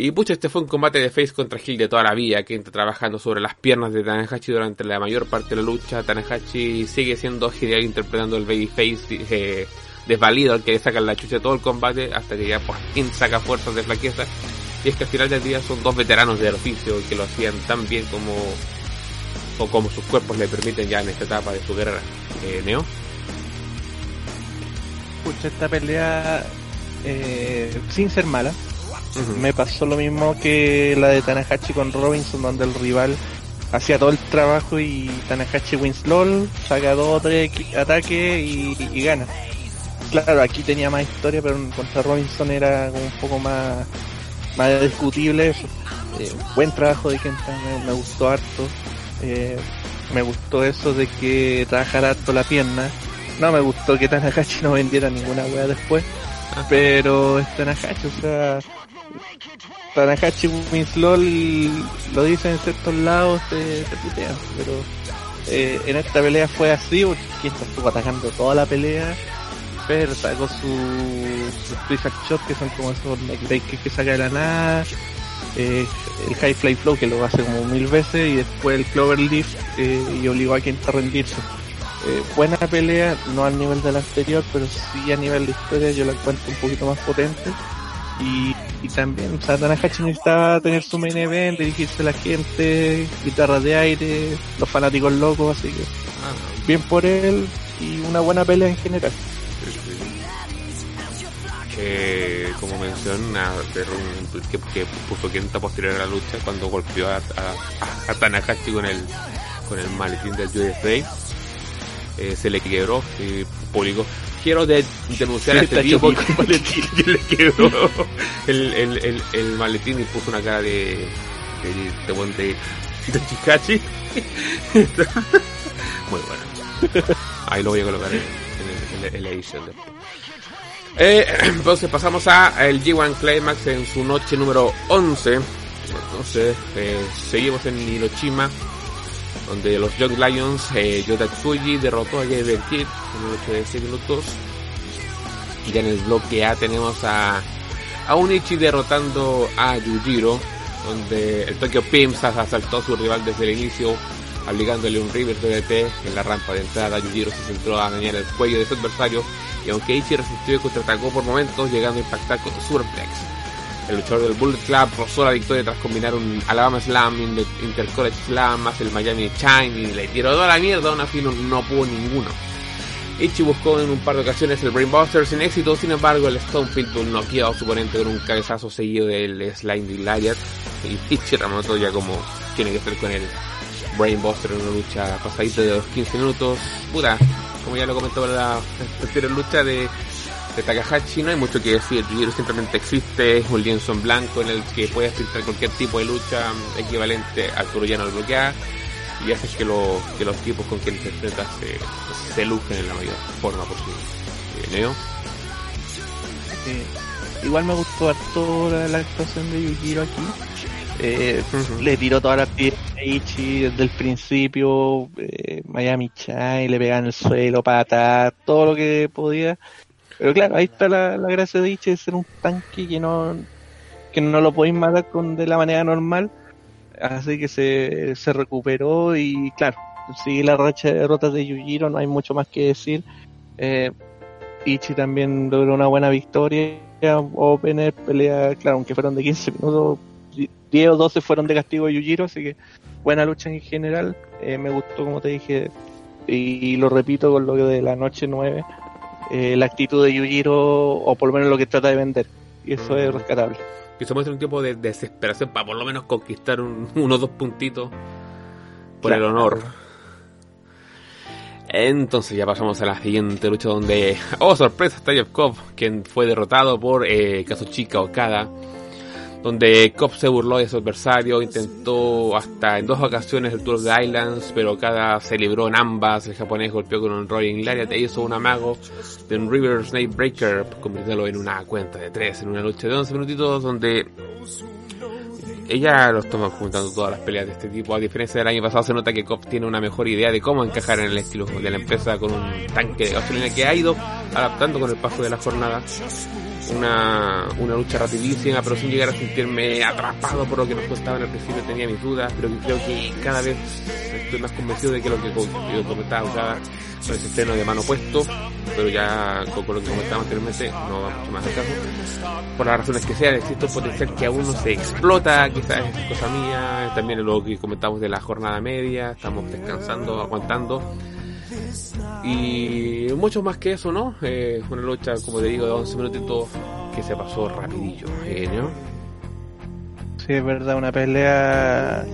y pucha, este fue un combate de face contra Hill de toda la vida, que está trabajando sobre las piernas de Tanahashi durante la mayor parte de la lucha. Tanahashi sigue siendo genial interpretando el babyface eh, desvalido al que le sacan la chucha todo el combate hasta que ya por fin saca fuerzas de flaqueza. Y es que al final del día son dos veteranos del oficio que lo hacían tan bien como, o como sus cuerpos le permiten ya en esta etapa de su guerra. Eh, Neo. Pucha, esta pelea eh, sin ser mala me pasó lo mismo que la de Tanahashi con Robinson, donde el rival hacía todo el trabajo y Tanahashi wins LOL, saca dos o tres ataques y, gana. Claro, aquí tenía más historia, pero contra Robinson era como un poco más, más discutible eso. Eh, buen trabajo de Kenta, me, gustó harto. Eh, me gustó eso de que trabajara harto la pierna. No me gustó que Tanahashi no vendiera ninguna wea después. Pero es Tanahashi, o sea, Tanahashi Winslow lo dicen en ciertos lados, te, putean, pero eh, en esta pelea fue así porque estuvo atacando toda la pelea, pero sacó su, su shot que son como esos neckbreakers que saca de la nada, eh, el high fly flow que lo hace como mil veces y después el clover lift eh, y obligó a quien a rendirse. buena pelea, no al nivel de la anterior, pero sí a nivel de historia yo la encuentro un poquito más potente Y, y también, o sea, Tanahashi necesitaba tener su main event, dirigirse a la gente, guitarras de aire, los fanáticos locos, así que Ah, bien por él y una buena pelea en general. que como menciona que, que puso quinta posterior a la lucha cuando golpeó a, a, a Tanahashi con el con el maletín del USA eh, se le quebró y publicó quiero de- denunciar a este tipo que, maletín. que le quebró el, el, el, el maletín y puso una cara de de, de, de, de Chikachi muy bueno. Ahí lo voy a colocar en, en, el- en la edición después eh, entonces pasamos a el G1 Climax en su noche número 11. Entonces eh, seguimos en Hiroshima, donde los Young Lions, eh, Yota Tsuji derrotó a Jaden Kid en una noche de 6 minutos. Y ya en el bloque A tenemos a, a Unichi derrotando a Yujiro, donde el Tokyo Pimps asaltó a su rival desde el inicio, aplicándole un River DDT en la rampa de entrada. Yujiro se centró a dañar el cuello de su adversario y aunque Ichi resistió y contraatacó por momentos, llegando a impactar con Superplex. El luchador del Bullet Club rozó la victoria tras combinar un Alabama Slam, Inter- Intercollege Slam, más el Miami Shine y le tiró toda la mierda, aún así no, pudo ninguno. Ichi buscó en un par de ocasiones el Brainbuster sin éxito, sin embargo el Stonefield noqueó a su oponente con un cabezazo seguido del Sliding Lariat y Ichi remontó ya como tiene que ser con el Brainbuster en una lucha pasadita de los 15 minutos. Puta, como ya lo comentaba en la anterior lucha de, de Takahashi, no hay mucho que decir. Yujiro simplemente existe, es un lienzo en blanco en el que puedes filtrar cualquier tipo de lucha equivalente al turoyano al bloquear y haces que, lo, que los tipos con quienes te enfrentas se, se en la mayor forma posible. Eh, Neo, igual me gustó harto la, la actuación de Yujiro aquí. Eh. Le tiró todas las piezas a Ichi desde el principio, eh, Miami Chai, le pegaba en el suelo, patas, todo lo que podía. Pero claro, ahí está la, la gracia de Ichi de ser un tanque que no, que no lo podéis matar con, de la manera normal. Así que se, se recuperó y claro, sigue la racha de derrotas de Yujiro, no hay mucho más que decir. Eh, Ichi también logró una buena victoria. Opener, pelea, claro, aunque fueron de 15 minutos, 10 o 12 fueron de castigo de Yujiro, así que buena lucha en general. Eh, me gustó, como te dije, y lo repito con lo de la noche 9, eh, la actitud de Yujiro, o por lo menos lo que trata de vender, y eso es rescatable. que se muestra un tipo de desesperación para por lo menos conquistar un, unos dos puntitos por el honor. Entonces ya pasamos a la siguiente lucha donde, oh sorpresa, está Jeff Cobb, quien fue derrotado por eh, Kazuchika Okada, donde Cobb se burló de su adversario, intentó hasta en dos ocasiones el Tour de Islands, pero Okada se libró en ambas, el japonés golpeó con un Rolling Lariat e hizo un amago de un River Snake Breaker, convirtiéndolo en una cuenta de tres, en una lucha de 11 minutitos donde ella lo estamos comentando todas las peleas de este tipo. A diferencia del año pasado, se nota que Cobb tiene una mejor idea de cómo encajar en el estilo de la empresa con un tanque de gasolina que ha ido adaptando con el paso de la jornada. Una, una lucha rapidísima, pero sin llegar a sentirme atrapado por lo que nos costaba en el principio. Tenía mis dudas, pero creo que cada vez estoy más convencido de que lo que yo comentaba usaba con ese freno de mano puesto, pero ya con lo que comentaba anteriormente no va mucho más al caso por las razones que sean, existe un potencial que aún no se explota, quizás es cosa mía, también lo que comentamos de la jornada media, estamos descansando, aguantando. Y mucho más que eso, ¿no? Eh, una lucha, como te digo, de 11 minutitos que se pasó rapidillo, ¿no? Sí, es verdad, una pelea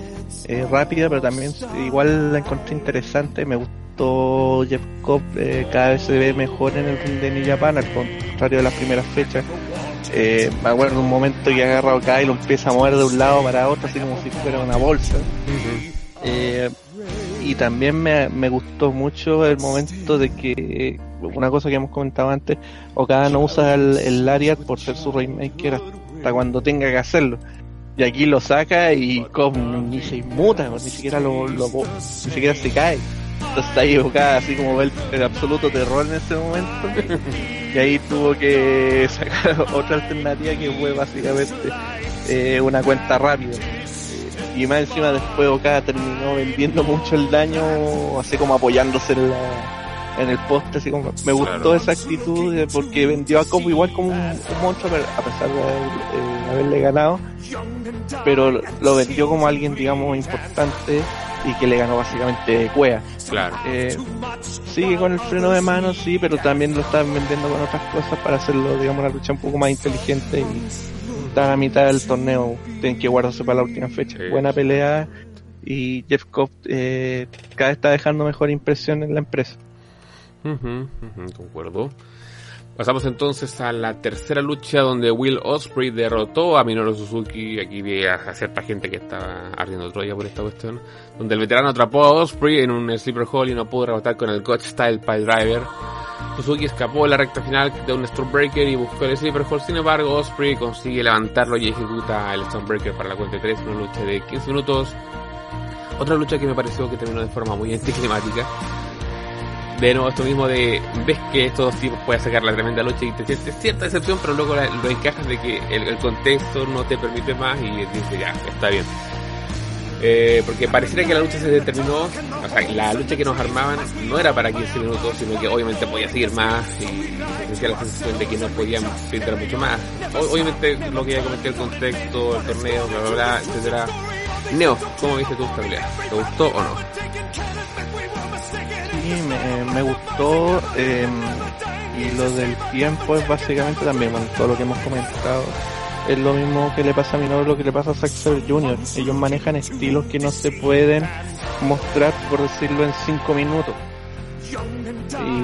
eh, rápida, pero también igual la encontré interesante. Me gustó Jeff Cobb, eh, cada vez se ve mejor en el ring de New Japan, al contrario de las primeras fechas. Eh, me acuerdo un momento que agarra acá y lo empieza a mover de un lado para otro, así como si fuera una bolsa. Eh, y también me, me gustó mucho el momento de que, una cosa que hemos comentado antes, Okada no usa el, el Lariat por ser su Rainmaker hasta cuando tenga que hacerlo. Y aquí lo saca y Cobb ni se inmuta, ni siquiera lo, lo- ni siquiera se cae. Entonces está ahí Okada así como ve el, el absoluto terror en ese momento. Y ahí tuvo que sacar otra alternativa que fue básicamente eh, una cuenta rápida. Y más encima después Okada terminó vendiendo mucho el daño, así como apoyándose en la, en el poste, así como me gustó esa actitud porque vendió a Cobb igual como un, monstruo a pesar de eh, haberle ganado, pero lo vendió como alguien digamos importante y que le ganó básicamente Cuea. Claro. Eh, sigue con el freno de mano, sí, pero también lo están vendiendo con otras cosas para hacerlo, digamos, una lucha un poco más inteligente y está a mitad del torneo. Tienen que guardarse para la última fecha. Buena pelea y Jeff Cobb eh, cada vez está dejando mejor impresión en la empresa. concuerdo. Pasamos entonces a la tercera lucha donde Will Osprey derrotó a Minoru Suzuki. Aquí vi a, cierta gente que estaba ardiendo Troya por esta cuestión. Donde el veterano atrapó a Osprey en un sleeper hall y no pudo rebotar con el God Style Pile Driver. Suzuki escapó en la recta final de un Stormbreaker y buscó el sleeper hall. Sin embargo, Osprey consigue levantarlo y ejecuta el Stormbreaker para la cuenta de 3 en una lucha de 15 minutos. Otra lucha que me pareció que terminó de forma muy anticlimática de nuevo esto mismo de ves que estos dos tipos pueden sacar la tremenda lucha y te sientes cierta decepción pero luego lo encajas de que el, contexto no te permite más y dices ya está bien eh, porque pareciera que la lucha se determinó o sea la lucha que nos armaban no era para 15 minutos sino que obviamente podía seguir más y se sentía la sensación de que no podían filtrar mucho más. Obviamente lo que ya comenté el contexto el torneo bla bla bla etcétera Neo, ¿cómo viste tu esta? ¿Te gustó o no? me, gustó em, y lo del tiempo es básicamente también, bueno, todo lo que hemos comentado. Es lo mismo que le pasa a mi novio, lo que le pasa a Saxer Jr. Ellos manejan estilos que no se pueden mostrar, por decirlo, en 5 minutos.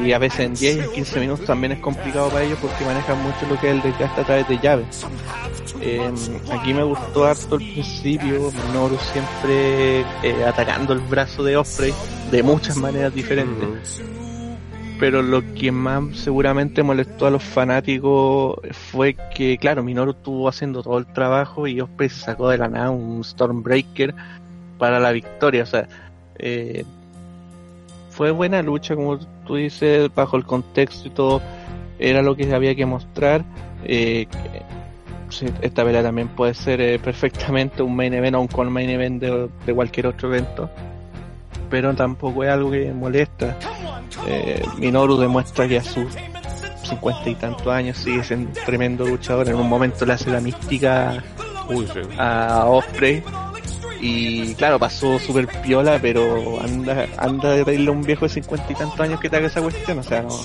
Y a veces en 10 y 15 minutos también es complicado para ellos porque manejan mucho lo que es el desgaste a través de llaves. Em, aquí me gustó harto el principio, Minoru siempre eh, atacando el brazo de Osprey de muchas maneras diferentes. Pero lo que más seguramente molestó a los fanáticos fue que, claro, Minoru estuvo haciendo todo el trabajo y Osprey sacó de la nada un Stormbreaker para la victoria. O sea, eh, fue buena lucha, como tú dices, bajo el contexto y todo, era lo que había que mostrar. Eh, esta pelea también puede ser eh, perfectamente un main event o un con main event de, cualquier otro evento, pero tampoco es algo que molesta. Eh, Minoru demuestra que a sus cincuenta y tantos años sigue siendo un tremendo luchador. En un momento le hace la mística a Osprey. Y claro, pasó súper piola, pero anda, anda de pedirle a un viejo de cincuenta y tantos años que te haga esa cuestión. O sea, no,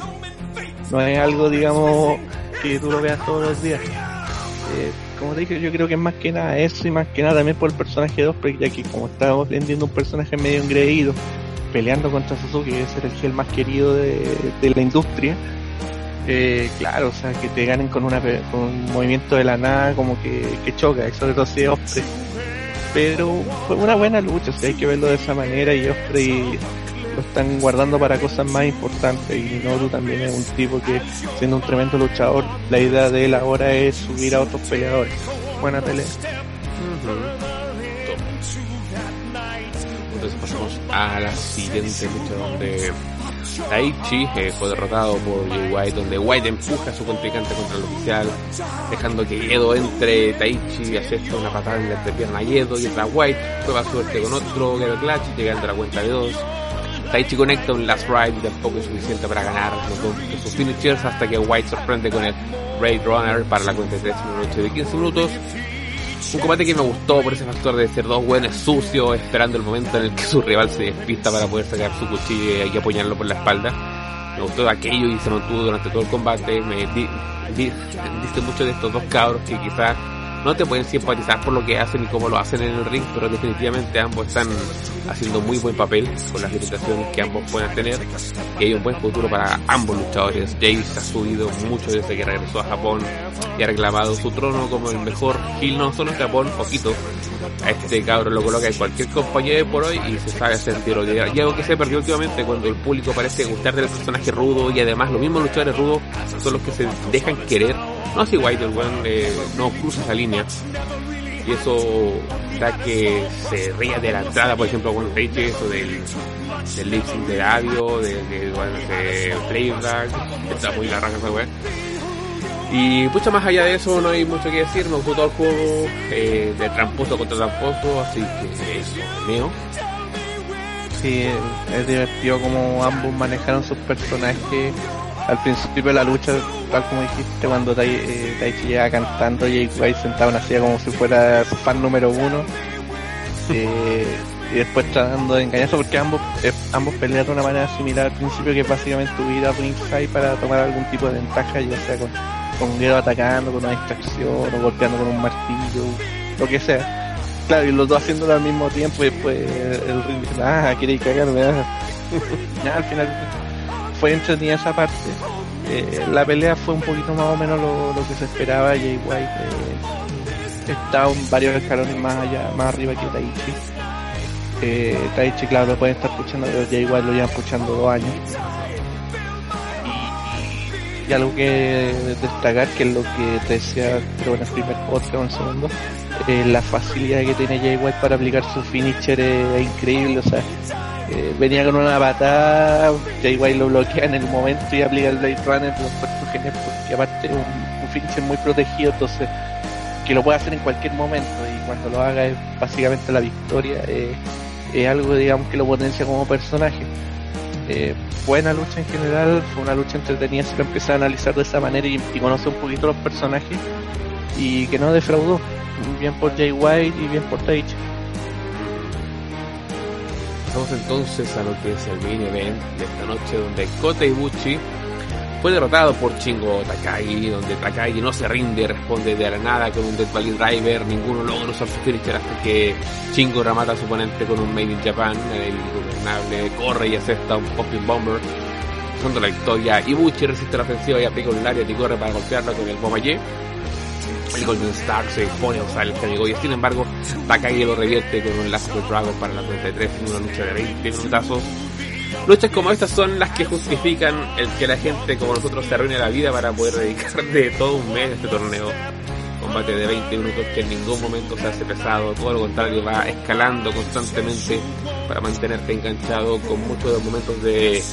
no es algo, digamos, que tú lo veas todos los días. Eh, como te dije, yo creo que es más que nada eso y más que nada también por el personaje de Osprey, ya que como estábamos vendiendo un personaje medio engreído, peleando contra Suzuki, que es el gel más querido de, la industria, eh, claro, o sea, que te ganen con, una, con un movimiento de la nada como que, que choca, sobre todo si es Osprey. Pero fue una buena lucha, sea, hay que verlo de esa manera y Osprey lo están guardando para cosas más importantes y Noru también es un tipo que siendo un tremendo luchador la idea de él ahora es subir a otros peleadores. Buena pelea. Entonces pasamos a la siguiente lucha donde Taichi eh, fue derrotado por Jay White, donde White empuja a su contrincante contra el oficial, dejando que Edo entre Taichi y acepta una patada en la pierna a Edo y entra White, prueba suerte con otro Gero Clutch, llegando a la cuenta de dos. Taichi conecta un last ride y tampoco es suficiente para ganar los dos sus finishers hasta que White sorprende con el Raid Runner para la cuenta de 3 minutos de 15 minutos. Un combate que me gustó por ese factor de ser dos buenos sucios, esperando el momento en el que su rival se despista para poder sacar su cuchillo y apoyarlo por la espalda. Me gustó aquello y se mantuvo durante todo el combate. Me di, mucho de estos dos cabros que quizás no te pueden simpatizar por lo que hacen y cómo lo hacen en el ring, pero definitivamente ambos están haciendo muy buen papel con las limitaciones que ambos pueden tener y hay un buen futuro para ambos luchadores. Jace ha subido mucho desde que regresó a Japón y ha reclamado su trono como el mejor heel no solo en Japón, poquito. A este cabrón lo coloca en cualquier compañía por hoy y se sabe hacer tiro Y algo que se perdió últimamente cuando el público parece gustar del personaje rudo y además los mismos luchadores rudos son los que se dejan querer no así White, el weón eh, no cruza esa línea. Y eso da que se ría de la entrada, por ejemplo, cuando te eso del, del lip sync de radio, de, de, bueno, de está muy la raja esa weón. Y mucho más allá de eso no hay mucho que decir, me gustó el juego eh, de tramposo contra tramposo, así que eso, Neo. Sí, es divertido como ambos manejaron sus personajes al principio de la lucha, tal como dijiste, cuando Tai, eh, Taichi llega cantando y White sentado en una silla como si fuera fan número uno. Eh, y después tratando de engañarse porque ambos eh, ambos pelean de una manera similar al principio que es básicamente ir a ringside para tomar algún tipo de ventaja ya sea con, con un atacando con una distracción o golpeando con un martillo lo que sea claro y los dos haciéndolo al mismo tiempo y después el ring dice ah queréis cagarme ya al final fue entretenida esa parte. Eh, la pelea fue un poquito más o menos lo, que se esperaba. Jay White eh, está varios escalones más allá más arriba que Taichi. Eh, Taichi, claro, lo pueden estar escuchando, pero ya igual lo llevan escuchando dos años. Y, algo que destacar, que es lo que te decía, creo en el primer podcast o en el segundo, eh, la facilidad que tiene Jay White para aplicar su finisher es, increíble, o sea, eh, venía con una patada, Jay White lo bloquea en el momento y aplica el Blade Runner, lo genial porque aparte es un, un finisher muy protegido, entonces que lo puede hacer en cualquier momento y cuando lo haga es básicamente la victoria. Eh, es algo, digamos, que lo potencia como personaje. Eh, buena lucha en general, fue una lucha entretenida si lo empecé a analizar de esa manera y, conoce un poquito los personajes y que no defraudó, bien por Jay White y bien por Taichi. Vamos entonces a lo que es el main event de esta noche donde Kota Ibuchi fue derrotado por Chingo Takagi, donde Takagi no se rinde, responde de la nada con un Dead Valley Driver, ninguno logra usar su finisher hasta que Chingo remata a su oponente con un Made in Japan, el ingobernable corre y acepta un Popping Bomber, dando la victoria. Ibuchi resiste la ofensiva y aplica un Lariat y corre para golpearlo con el Bombaye. El Star se pone a usar el y sin embargo Takagi lo revierte con un Last Dragon para la 33 en una lucha de 20 minutazos Luchas como estas son las que justifican el que la gente como nosotros se arruine la vida para poder dedicar de todo un mes a este torneo. Combate de 20 minutos que en ningún momento se hace pesado, todo lo contrario va escalando constantemente para mantenerte enganchado con muchos de los momentos de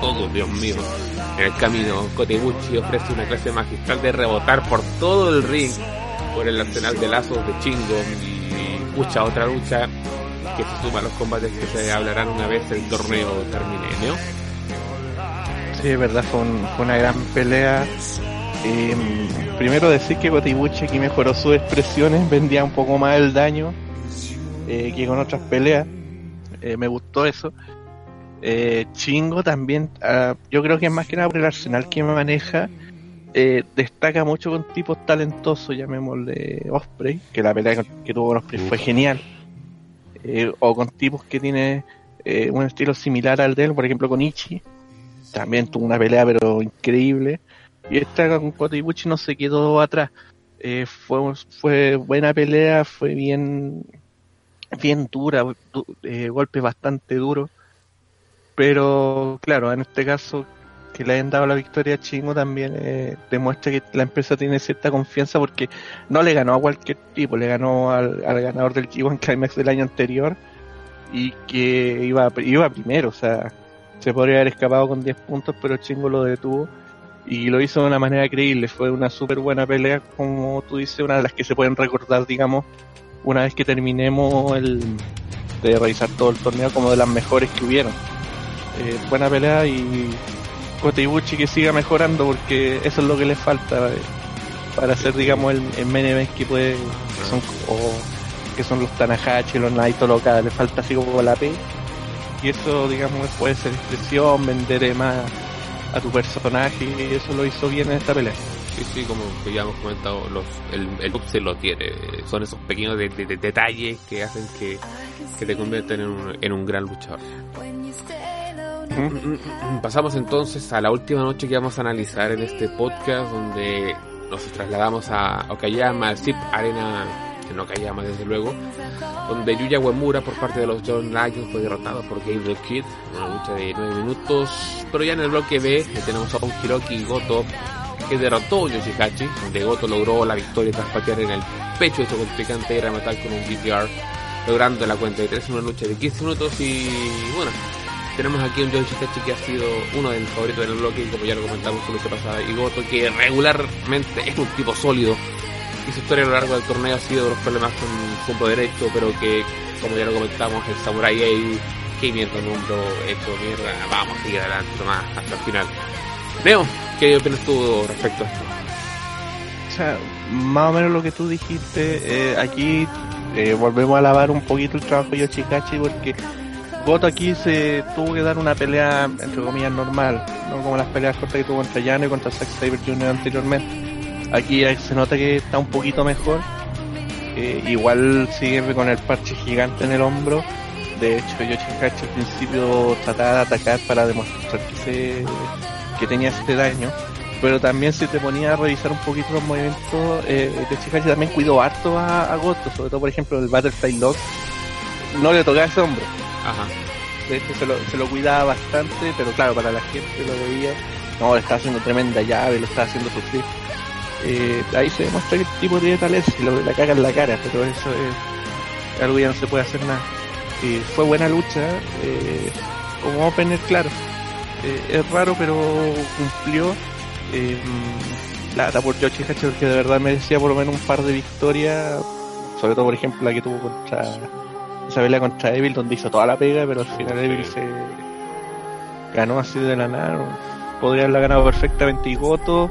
oh Dios mío. En el camino, Kotebuchi ofrece una clase magistral de rebotar por todo el ring por el arsenal de lazos de Chingo y mucha otra lucha que se suma a los combates que se hablarán una vez el torneo termine, ¿no? Sí, es verdad, fue, una gran pelea. Eh, primero decir que Gotibuchi aquí mejoró sus expresiones, vendía un poco más el daño eh, que con otras peleas. Eh, me gustó eso. Chingo también, ah, yo creo que es más que nada por el arsenal que maneja. destaca mucho con tipos talentosos, llamémosle Osprey, que la pelea que tuvo con Osprey fue genial. Eh, o con tipos que tiene eh, un estilo similar al de él, por ejemplo con Ichi, también tuvo una pelea pero increíble, y esta con Kotibuchi no se quedó atrás, eh, fue, fue buena pelea, fue bien, bien dura, golpe bastante duro pero claro, en este caso que le hayan dado la victoria a Chingo también eh, demuestra que la empresa tiene cierta confianza porque no le ganó a cualquier tipo, le ganó al, ganador del G1 Climax del año anterior y que iba, iba primero, o sea, se podría haber escapado con 10 puntos, pero Chingo lo detuvo y lo hizo de una manera creíble, fue una súper buena pelea, como tú dices, una de las que se pueden recordar, digamos, una vez que terminemos el, de realizar todo el torneo como de las mejores que hubieron. Eh, buena pelea y Kotibuchi que siga mejorando porque eso es lo que le falta eh, para hacer digamos el, el main event que puede que son, o, que son los Tanahashi, los Naito locales, le falta así como la P y eso digamos puede ser expresión, vender más a tu personaje y eso lo hizo bien en esta pelea. Sí, sí, como ya hemos comentado, los, el, el se lo tiene. Son esos pequeños detalles que hacen que, que te convierten en un, en un gran luchador. Pasamos entonces a la última noche que vamos a analizar en este podcast donde nos trasladamos a Okayama, al Zip Arena en Okayama desde luego, donde Yuya Uemura por parte de los John Lions fue derrotado por Gabriel Kid, una lucha de 9 minutos, pero ya en el bloque B tenemos a un Hiroki Goto que derrotó a Yoshihachi, donde Goto logró la victoria tras patear en el pecho de su complicante y rematar con un GTR, logrando la cuenta de 3 en una lucha de 15 minutos y bueno, tenemos aquí un Joe Shikachi que ha sido uno de mis favoritos del bloque, como ya lo comentamos en la pasada, y Goto, que regularmente es un tipo sólido. Y su historia a lo largo del torneo ha sido de los problemas con punto derecho, pero que, como ya lo comentamos, el Samurai qué mierda, un hecho mierda, vamos a seguir adelante nomás hasta el final. Neo, ¿qué opinas tú respecto a esto? O sea, más o menos lo que tú dijiste, eh, aquí eh, volvemos a alabar un poquito el trabajo de Yoshikachi porque Goto aquí se tuvo que dar una pelea, entre comillas, normal, no como las peleas cortas que tuvo contra Yano y contra Zack Saber Jr. anteriormente. Aquí se nota que está un poquito mejor. Igual sigue con el parche gigante en el hombro. De hecho, Yoshikachi al principio trataba de atacar para demostrar que, se, tenía este daño. Pero también si te ponía a revisar un poquito los movimientos, eh, también cuidó harto a, a Goto, sobre todo por ejemplo el Butterfly Lock. No le tocaba ese hombro Ajá. De hecho se lo, se lo cuidaba bastante, pero claro, para la gente lo veía, no, le estaba haciendo tremenda llave, lo estaba haciendo sufrir. Eh, ahí se demuestra el tipo tiene talento y lo, la caga en la cara, pero eso es algo ya no se puede hacer nada. Eh, fue buena lucha, eh, como opener, claro. Eh, es raro, pero cumplió. Eh, la por Yoshi Hacher que de verdad merecía por lo menos un par de victorias, sobre todo por ejemplo la que tuvo contra esa pelea contra Evil donde hizo toda la pega, pero al final Evil se ganó así de la nada. Podría haberla ganado perfectamente. Y Goto,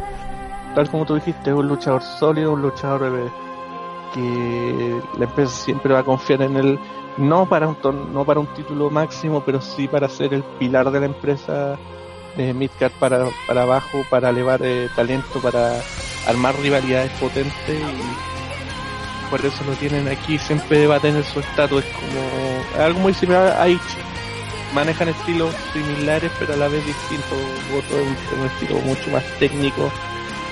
tal como tú dijiste, es un luchador sólido, un luchador que la empresa siempre va a confiar en él, no para un no para un título máximo, pero sí para ser el pilar de la empresa de Midcard para, para abajo, para elevar eh, talento, para armar rivalidades potentes y por eso lo tienen aquí, siempre va a tener su estatus, es como algo muy similar a Ichi. Manejan estilos similares pero a la vez distintos, Goto es un, estilo mucho más técnico,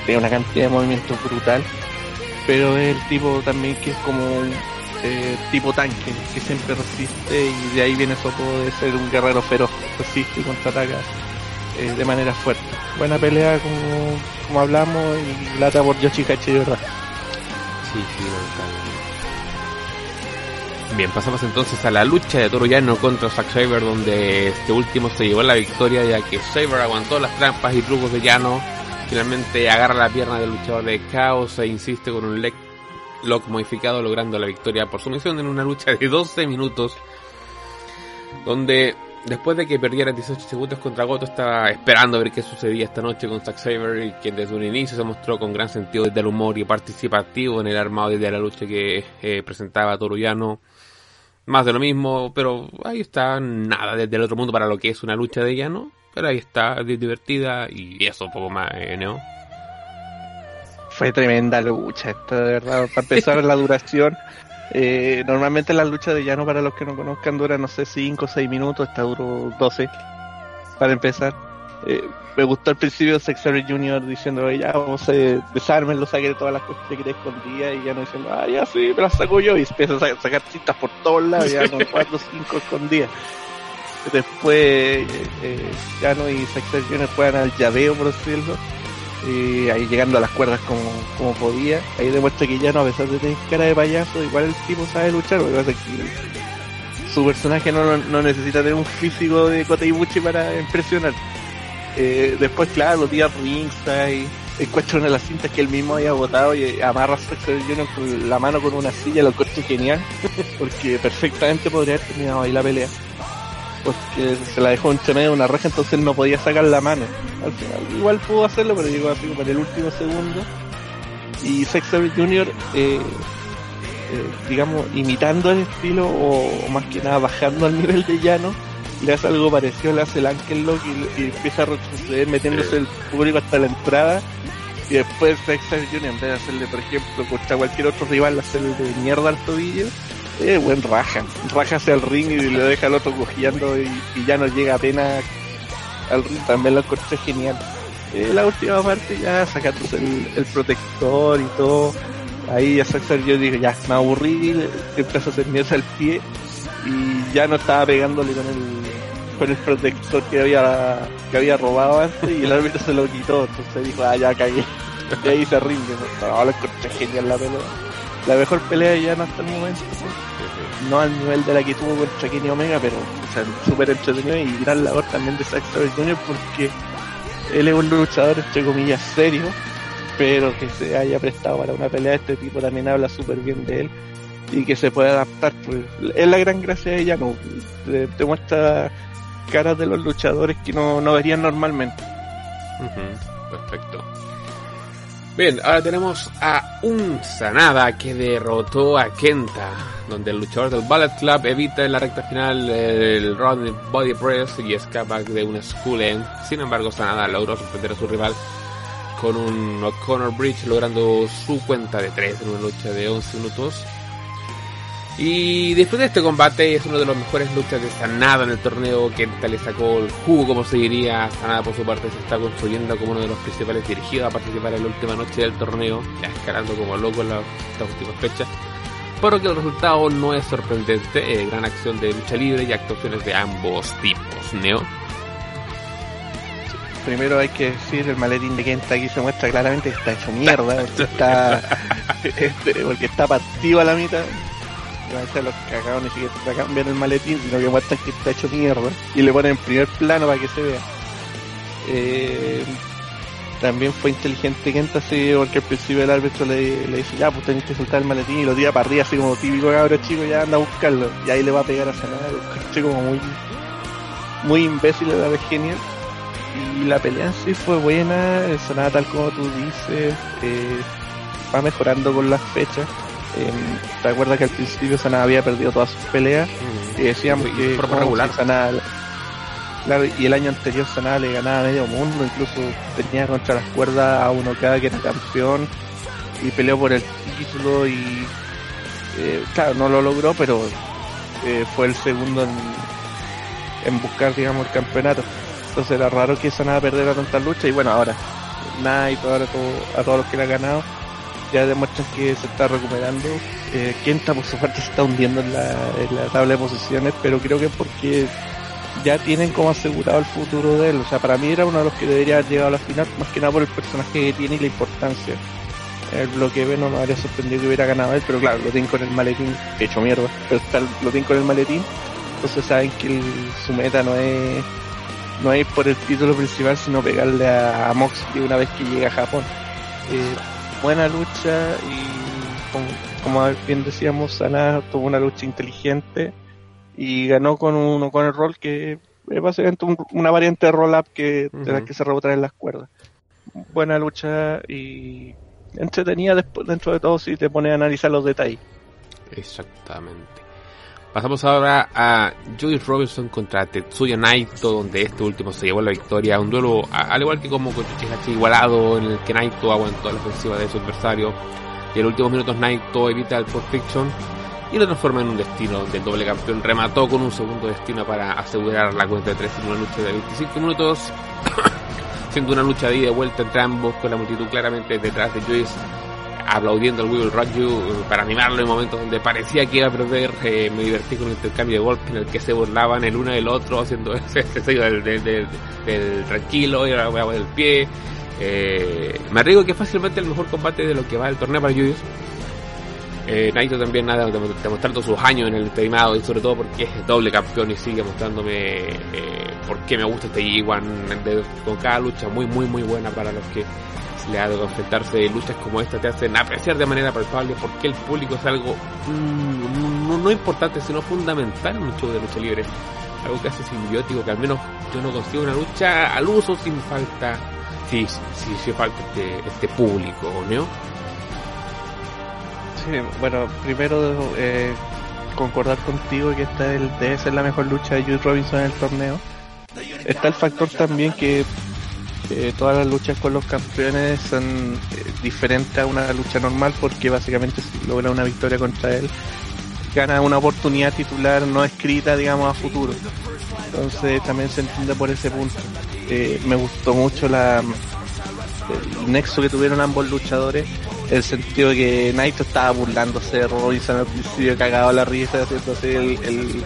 tiene una cantidad de movimientos brutal, pero es el tipo también que es como un eh, tipo tanque, que siempre resiste y de ahí viene su de ser un guerrero feroz, resiste y contraataca eh, de manera fuerte. Buena pelea como, como hablamos y lata por Yoshihachi de Bien, pasamos entonces a la lucha de Toro Llano contra Zack Saber, donde este último se llevó la victoria ya que Saber aguantó las trampas y trucos de Llano. Finalmente agarra la pierna del luchador de Caos e insiste con un leg lock modificado, logrando la victoria por sumisión en una lucha de 12 minutos, donde después de que perdiera 18 segundos contra Goto, estaba esperando a ver qué sucedía esta noche con Zack Saber, quien desde un inicio se mostró con gran sentido del humor y participativo en el armado de la lucha que eh, presentaba Toruyano. Más de lo mismo, pero ahí está, nada desde el otro mundo para lo que es una lucha de llano, pero ahí está, divertida y eso, un poco más, eh, ¿no? Fue tremenda lucha, esta de verdad, para empezar la duración. Eh, normalmente la lucha de llano, para los que no conozcan, dura, no sé, 5 o 6 minutos, esta duró 12, para empezar. Eh, me gustó al principio Sexer Junior diciendo, ya vamos a desarme, lo saqué de todas las cosas que quería escondía y ya no diciendo, ah, ya sí, me las saco yo y empieza a sacar citas por todos lados, ya con 4 o 5 escondidas. Después, eh, eh, Llano y Sexer Junior juegan al llaveo, por decirlo y ahí llegando a las cuerdas como, como podía. Ahí demuestra que ya no, a pesar de tener cara de payaso, igual el tipo sabe luchar, porque que su personaje no, no necesita tener un físico de Kota Ibuchi para impresionar. Eh, después, claro, los días ringside, encuentra las cintas que él mismo había botado y amarra a con la mano con una silla, lo encuentro genial, porque perfectamente podría haber terminado ahí la pelea porque se la dejó entre medio de una reja, entonces no podía sacar la mano. Al final, igual pudo hacerlo, pero llegó así como en el último segundo. Y Sex Junior, eh, eh, digamos, imitando el estilo, o, más que nada bajando al nivel de llano, le hace algo parecido, le hace el Ankle Lock y, empieza a retroceder metiéndose el público hasta la entrada. Y después Sex Junior, en vez de hacerle, por ejemplo, contra cualquier otro rival, hacerle de mierda al tobillo, eh, buen raja. Raja hacia el ring y le deja al otro cogiendo y, ya no llega apenas al ring. También lo encontré genial. Eh, la última parte ya sacándose el, protector y todo. Ahí ya yo dije, ya me aburrí, empezó a hacer mierda al pie y ya no estaba pegándole con el con el protector que había que había robado antes y el árbitro se lo quitó, entonces dijo, ah ya cagué. Y ahí se rinde, ¿no? lo encontré genial la pelota la mejor pelea ya no hasta el momento. No al nivel de la que tuvo contra Kenny Omega, pero o súper entretenido y gran labor también de Zack Jr. porque él es un luchador entre comillas serio, pero que se haya prestado para una pelea de este tipo también habla súper bien de él. y que se puede adaptar. Pues es la gran gracia de ella, no te, muestra caras de los luchadores que no, no verían normalmente. Perfecto. Bien, ahora tenemos a un Sanada que derrotó a Kenta, donde el luchador del Ballet Club evita en la recta final el Rodney Body Press y escapa de un School End. Sin embargo, Sanada logró sorprender a su rival con un O'Connor Bridge, logrando su cuenta de 3 en una lucha de 11 minutos. Y después de este combate es uno de los mejores luchas de Sanada en el torneo. que le sacó el jugo, como se diría. Sanada por su parte se está construyendo como uno de los principales dirigidos a participar en la última noche del torneo, ya escalando como loco en las, estas últimas fechas. Por lo que el resultado no es sorprendente. Eh, gran acción de lucha libre y actuaciones de ambos tipos. Neo. Primero hay que decir, el maletín de Kenta aquí se muestra claramente que está hecho mierda, porque está, este, porque está partido a la mitad a los cagados ni siquiera cambian el maletín, sino que muestran que está hecho mierda y le ponen en primer plano para que se vea. Eh, también fue inteligente Kenta así, porque al principio el árbitro le, dice, ya pues tenés que soltar el maletín y lo tira para arriba así como típico cabrón chico, ya anda a buscarlo. Y ahí le va a pegar a sanar, así como muy, muy imbécil, la vez genial. Y la pelea en sí fue buena, sonaba tal como tú dices, eh, va mejorando con las fechas. Eh, ¿Te acuerdas que al principio Sanada había perdido todas sus peleas? Mm. Y decíamos que regular. claro, y el año anterior Sanada le ganaba a medio mundo, incluso tenía contra las cuerdas a uno cada que era campeón y peleó por el título y eh, claro, no lo logró, pero eh, fue el segundo en, en buscar, digamos, el campeonato. Entonces era raro que Sanada perdiera tantas luchas y bueno, ahora nada y todo, a todos los que le ha ganado ya demuestran que se está recuperando. Eh, Kenta por su parte se está hundiendo en la, tabla de posiciones, pero creo que es porque ya tienen como asegurado el futuro de él. O sea, para mí era uno de los que debería haber llegado a la final, más que nada por el personaje que tiene y la importancia. El bloque B no me habría sorprendido que hubiera ganado él, pero claro, lo tienen con el maletín, hecho mierda, pero está, lo tienen con el maletín, entonces saben que su meta no es no es por el título principal, sino pegarle a, a Moxley una vez que llega a Japón. Eh, buena lucha y como, bien decíamos, Sana tuvo una lucha inteligente y ganó con uno con el rol que es básicamente una variante de roll up que de la que se rebota en las cuerdas. Buena lucha y entretenida después, dentro de todo si te pones a analizar los detalles. Exactamente. Pasamos ahora a Joey Robinson contra Tetsuya Naito, donde este último se llevó la victoria. Un duelo, al igual que como con Chichihachi igualado, en el que Naito aguantó la ofensiva de su adversario. Y en los últimos minutos Naito evita el Perfection y lo transforma en un destino donde el doble campeón remató con un segundo destino para asegurar la cuenta de 3 en una lucha de 25 minutos. siendo una lucha de ida y vuelta entre ambos, con la multitud claramente detrás de Joyce aplaudiendo al Will Rock You para animarlo en momentos donde parecía que iba a perder. Eh, me divertí con el intercambio de golpes en el que se burlaban el uno del otro, haciendo ese, sello del, del, tranquilo y la del pie. Eh, me arriesgo que es fácilmente el mejor combate de lo que va el torneo para Julius. Eh, Naito también nada demostrando sus años en el terminado y sobre todo porque es doble campeón y sigue mostrándome eh, por qué me gusta este G1 con cada lucha muy muy muy buena para los que de enfrentarse de luchas como esta te hacen apreciar de manera palpable porque el público es algo mm, no, importante sino fundamental en un show de lucha libre algo casi simbiótico que al menos yo no consigo una lucha al uso sin falta si sí, falta este, este público ¿no? Sí, bueno, primero eh, concordar contigo que esta debe ser la mejor lucha de Jude Robinson en el torneo. Está el factor también que todas las luchas con los campeones son eh, diferentes a una lucha normal porque básicamente si logra una victoria contra él gana una oportunidad titular no escrita digamos a futuro. Entonces también se entiende por ese punto. Eh, me gustó mucho la el nexo que tuvieron ambos luchadores el sentido de que Naito estaba burlándose de Robinson al principio cagado la risa haciendo el, el,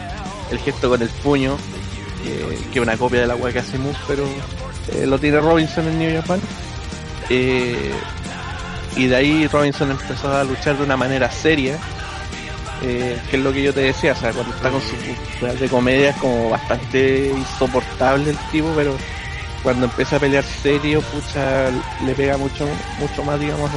el gesto con el puño eh, que una copia de la que hace Moose pero eh, lo tiene Robinson en New Japan. Eh, y de ahí Robinson empezó a luchar de una manera seria, eh, que es lo que yo te decía, o sea, cuando está con su de comedia es como bastante insoportable el tipo, pero cuando empieza a pelear serio, pucha, le pega mucho, mucho más, digamos,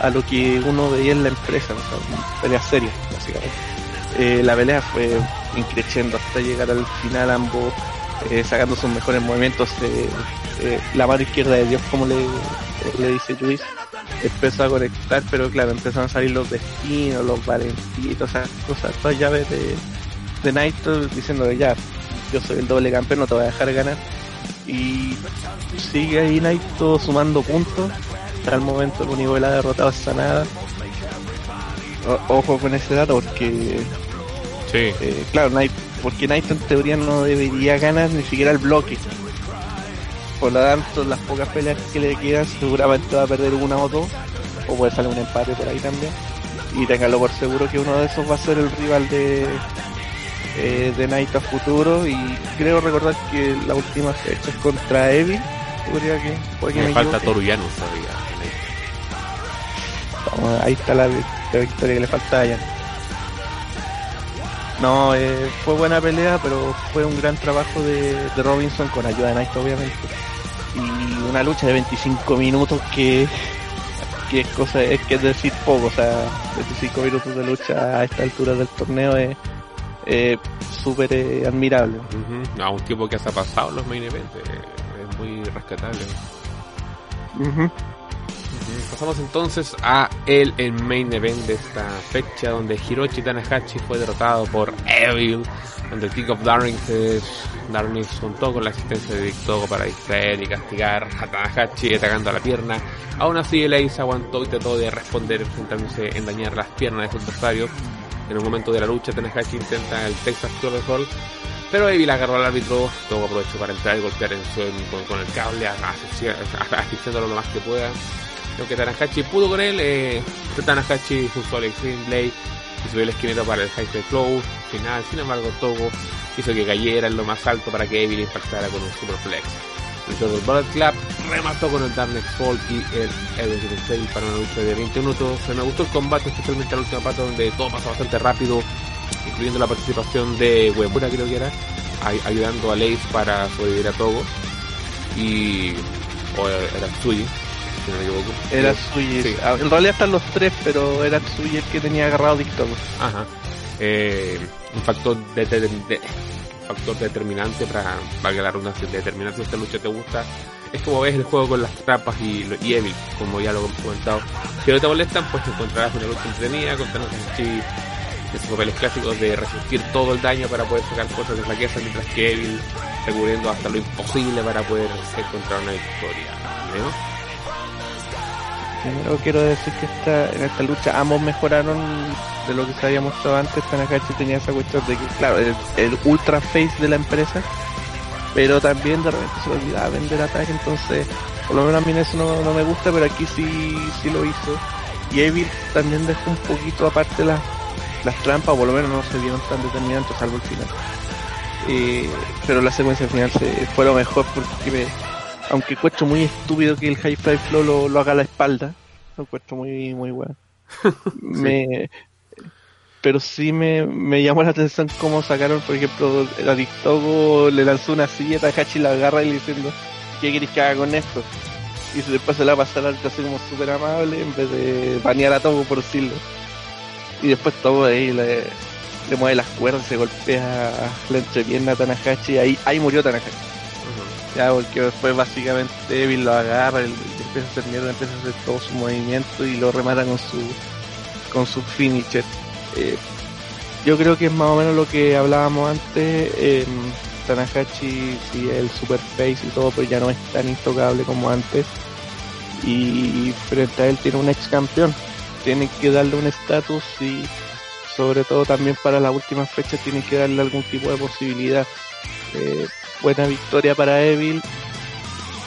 a lo que uno veía en la empresa, o sea, pelea seria, básicamente. La pelea fue increciendo hasta llegar al final ambos eh, sacando sus mejores movimientos. Eh, la mano izquierda de Dios, como le, le dice Luis, empezó a conectar, pero claro, empezaron a salir los destinos, los valentitos, esas cosas, todas llaves de, de Naito diciendo ya, yo soy el doble campeón, no te voy a dejar ganar. Y sigue ahí Naito sumando puntos. Hasta el momento el único que la ha derrotado es Sanada. ojo con ese dato porque... Sí. Eh, claro, Naito, porque Naito en teoría no debería ganar ni siquiera el bloque. Por lo tanto, las pocas peleas que le quedan seguramente va a perder una o dos. O puede salir un empate por ahí también. Y téngalo por seguro que uno de esos va a ser el rival de, eh, de Night a futuro y creo recordar que la última fecha es contra Evil. Podría que, que me, falta Toruyano todavía. ahí está la, victoria que le falta a Jan. No, eh, fue buena pelea, pero fue un gran trabajo de, de Robinson con ayuda de Night obviamente. Y una lucha de 25 minutos que que es cosa es que es decir poco, o sea, 25 minutos de lucha a esta altura del torneo es eh, súper eh, admirable. A un tiempo que se ha pasado los main events, eh, es muy rescatable. Pasamos entonces a el, main event de esta fecha donde Hiroshi Tanahashi fue derrotado por Evil, donde el King of Darkness, Darkness contó con la asistencia de Victogo para distraer y castigar a Tanahashi atacando a la pierna. Aún así el Ace aguantó y trató de responder enfrentándose en dañar las piernas de su adversario en un momento de la lucha, Tanahashi intenta el Texas Curl pero Evil agarró al árbitro, todo aprovechó para entrar y golpear en su, con, el cable, asfixiándolo lo más que pueda. Aunque Tanahashi pudo con él, eh, Tanahashi usó el Extreme Blade y subió el esquinero para el High Flow final. Sin embargo, Togo hizo que cayera en lo más alto para que Evil impactara con un Superflex. El Bullet Club remató con el Darkness Fall y el Evolution Sale para una lucha de 20 minutos. Me gustó el combate, especialmente la última parte donde todo pasó bastante rápido, incluyendo la participación de Webura, creo que era, ayudando a Lace para sobrevivir a Togo. Y. o era Tsuji, si no me equivoco. Era Tsuji, ah, en realidad están los tres, pero era Tsuji el que tenía agarrado Dictogo. Ajá. Eh, un factor de, de, de factor determinante para, valga la redundancia, determinante si esta lucha te gusta. Es como ves el juego con las trampas y, y Evil, como ya lo hemos comentado. Si no te molestan, pues encontrarás una lucha entretenida, con de esos papeles clásicos de resistir todo el daño para poder sacar cosas de flaqueza, mientras que Evil recubriendo hasta lo imposible para poder encontrar una victoria. Primero quiero decir que esta, en esta lucha ambos mejoraron de lo que se había mostrado antes. Tanahashi tenía esa cuestión de que, claro, el, el ultra face de la empresa, pero también de repente se olvidaba vender ataque, entonces, por lo menos a mí eso no, no me gusta, pero aquí sí, sí lo hizo. Y Evil también dejó un poquito aparte las, las trampas, por lo menos no se vieron tan determinantes, salvo el final. Eh, pero la secuencia final se, fue lo mejor porque me, aunque encuentro muy estúpido que el High Fly Flow lo, lo haga a la espalda, lo encuentro muy, muy bueno. me, pero sí me, me llamó la atención cómo sacaron, por ejemplo, el Adictogo le lanzó una silla a Takahashi la agarra y le diciendo, ¿qué querés que haga con esto? Y después se la pasa al alto así como súper amable en vez de banear a Togo por decirlo. Y después Togo ahí le, le mueve las cuerdas, se golpea la entrepierna a Tanahashi y ahí, ahí murió Tanahashi. Porque después básicamente Evil lo agarra, y empieza a hacer mierda, empieza a hacer todo su movimiento y lo remata con su con su finisher. Eh, yo creo que es más o menos lo que hablábamos antes. Eh, Tanahashi, sí, el super face y todo, pero ya no es tan intocable como antes. Y frente a él tiene un ex campeón. Tienen que darle un estatus y sobre todo también para la última fecha tienen que darle algún tipo de posibilidad. Eh, buena victoria para Evil.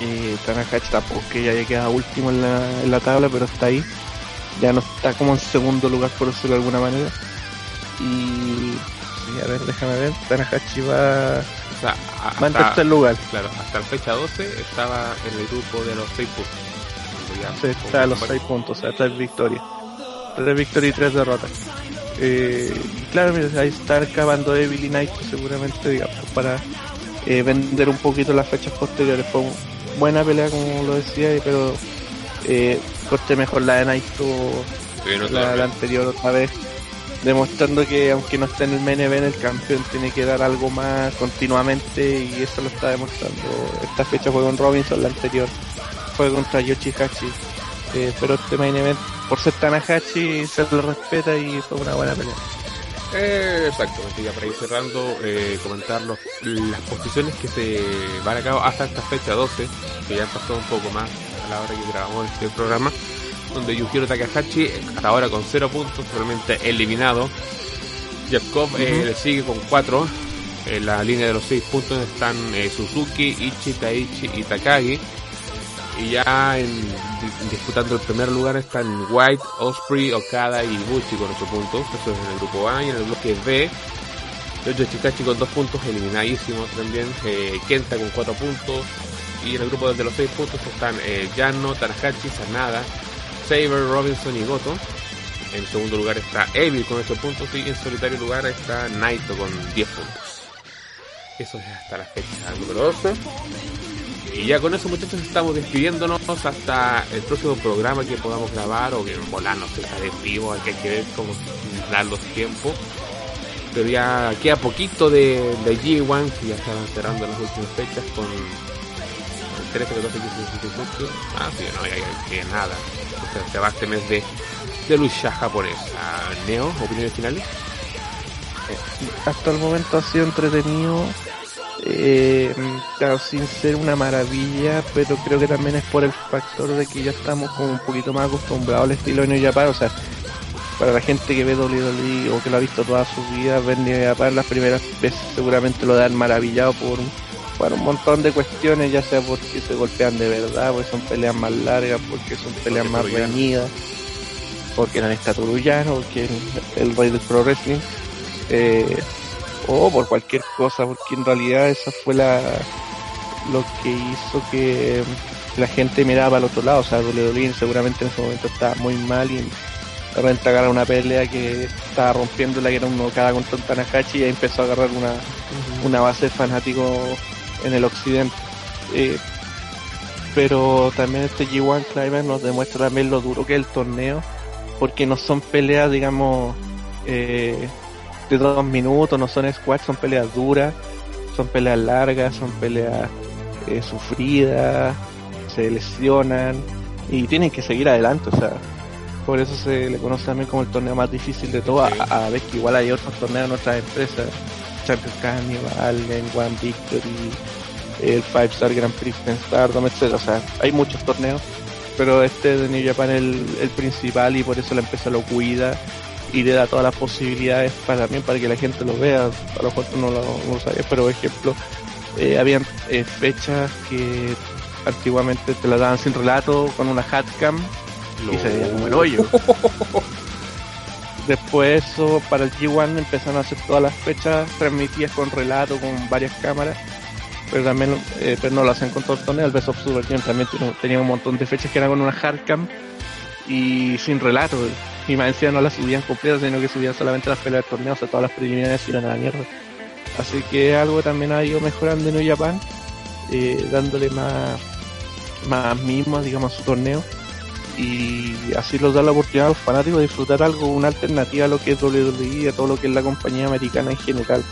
Eh, Tanahashi tampoco que ya haya quedado último en la, en la tabla, pero está ahí. Ya no está como en segundo lugar, por decirlo de alguna manera. Y. a ver, déjame ver. Tanahashi va. O sea, hasta, en tercer lugar. Claro, hasta la fecha 12 estaba en el grupo de los 6 puntos. Ya, está a los 6 puntos, o sea, 3 victorias. 3 victorias y 3 derrotas. Eh, claro, mira, ahí está acabando Evil y Knight seguramente, digamos, para eh, vender un poquito las fechas posteriores. Fue buena pelea, como lo decía, pero eh, encontré mejor la de Naito, la, la anterior otra vez demostrando que aunque no esté en el main event, el campeón tiene que dar algo más continuamente y eso lo está demostrando. Esta fecha fue con Robinson, la anterior fue contra Yoshihachi. Eh, pero este main event, por ser Tanahashi, se lo respeta y fue una buena pelea. Eh, exactamente, ya para ir cerrando, eh, comentar los, las posiciones que se van a cabo hasta esta fecha 12, que ya pasó un poco más a la hora que grabamos este programa donde Yukiro Takahashi hasta ahora con 0 puntos, realmente eliminado. Jeff eh, le sigue con 4. En la línea de los 6 puntos están eh, Suzuki, Ichi, Taichi y Takagi. Y ya en, disputando el primer lugar están White, Osprey, Okada y Buchi con 8 puntos. Eso es en el grupo A y en el bloque B. Yojo Chikachi con 2 puntos, eliminadísimo también. Eh, Kenta con 4 puntos. Y en el grupo de los 6 puntos están eh, Yano, Tanahashi, Sanada, Saber, Robinson y Goto. En segundo lugar está Evil con 8 puntos y en solitario lugar está Naito con 10 puntos. Eso es hasta la fecha número 12. Y ya con eso muchachos estamos despidiéndonos hasta el próximo programa que podamos grabar o que en volar no sé, de vivo, hay que ver cómo dar los tiempos. Pero ya queda poquito de, de G1 que ya estaban cerrando las últimas fechas con 13, 14, 15, 16, 18. Ah, sí, no, ya, nada se va este mes de, de lucha japonesa. Neo, opiniones finales. Hasta el momento ha sido entretenido, eh, claro, sin ser una maravilla, pero creo que también es por el factor de que ya estamos como un poquito más acostumbrados al estilo de New Japan, o sea, para la gente que ve WWE o que lo ha visto toda su vida, ver New Japan las primeras veces seguramente lo dan maravillado por un bueno, un montón de cuestiones, ya sea porque se golpean de verdad, porque son peleas más largas, porque son peleas más reñidas, porque eran estaturullanos, porque el, rey del pro wrestling, eh, o por cualquier cosa, porque en realidad esa fue la lo que hizo que la gente miraba al otro lado, o sea, WWE seguramente en ese momento estaba muy mal y de repente agarra una pelea que estaba rompiendo la que era uno cada contra un Tanahashi y empezó a agarrar una, una base de fanáticos en el occidente. Eh, pero también este G1 Climax nos demuestra también lo duro que es el torneo, porque no son peleas, digamos, eh, de dos minutos, no son squads, son peleas duras, son peleas largas, son peleas eh, sufridas, se lesionan y tienen que seguir adelante, o sea, por eso se le conoce también como el torneo más difícil de todo, a, ver que igual hay otros torneos en otras empresas Champions Carnival, en One Victory, el Five Star Grand Prix en Stardom, etc. O sea, hay muchos torneos, pero este de New Japan es el, principal y por eso la empresa lo cuida y le da todas las posibilidades para también para que la gente lo vea. A lo mejor no lo, no lo sabía, pero por ejemplo, eh, habían eh, fechas que antiguamente te las daban sin relato con una hatcam y se veía como el hoyo. Después eso, para el G1 empezaron a hacer todas las fechas transmitidas con relato, con varias cámaras, pero también eh, pero no lo hacen con todo el Best of Super también tenía un montón de fechas que eran con una hardcam y sin relato. Y más encima no las subían completas, sino que subían solamente las peleas del torneo, o sea, todas las preliminares iban a la mierda. Así que algo también ha ido mejorando en New Japan, eh, dándole más, más mismo, digamos, a su torneo y así los da la oportunidad a los fanáticos de disfrutar algo, una alternativa a lo que es WWE, a todo lo que es la compañía americana en general.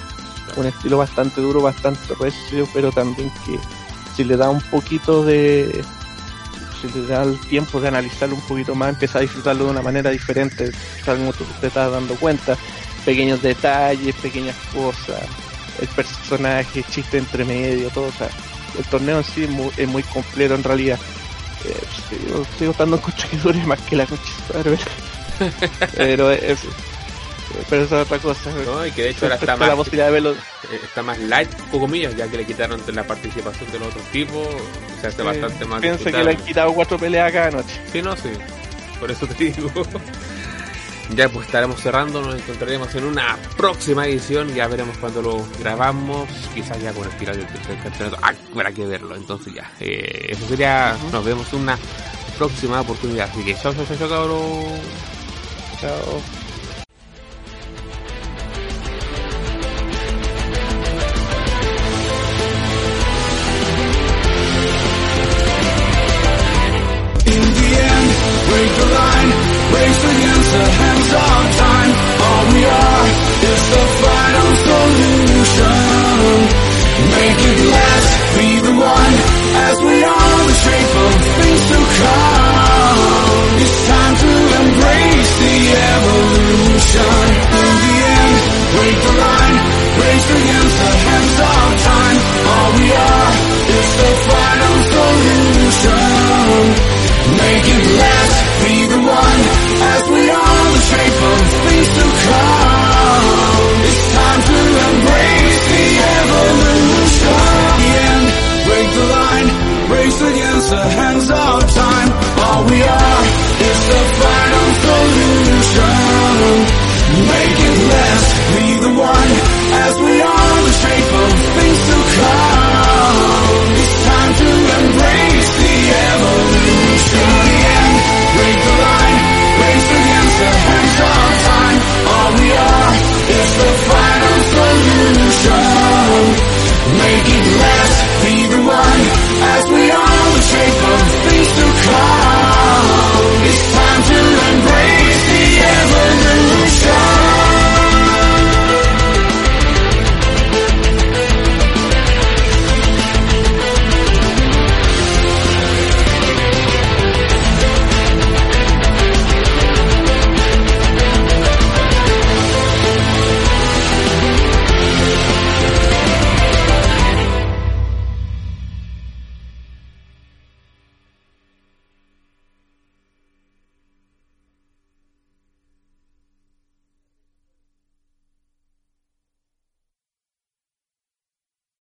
Un estilo bastante duro, bastante recio, pero también que si le da un poquito de, si le da el tiempo de analizarlo un poquito más, empieza a disfrutarlo de una manera diferente, tal como tú te estás dando cuenta, pequeños detalles, pequeñas cosas, el personaje, chiste entre medio, todo, o sea, el torneo en sí es muy, es muy completo en realidad. Eh, sigo, sigo estando con que más que la noche pero es pero es otra cosa no, y que de hecho ahora está más la posibilidad de verlo. eh, está más light poco comillas ya que le quitaron la participación de los otros tipos se hace bastante más pienso que le han quitado cuatro peleas cada noche sí no sí. Por eso te digo. Ya pues estaremos cerrando, nos encontraremos en una próxima edición, ya veremos cuando lo grabamos, quizás ya con el final del tercer campeonato, ah, habrá que verlo, entonces ya, eh, eso sería, nos vemos en una próxima oportunidad, así que chao, chao, chao, chao, cabrón. Chao. zone. Make it last, be the one, as we all retreat from things to come. It's time to embrace the evolution. In the end, break the line, raise the hands, the hands of time. All we are is the final solution. Make it last.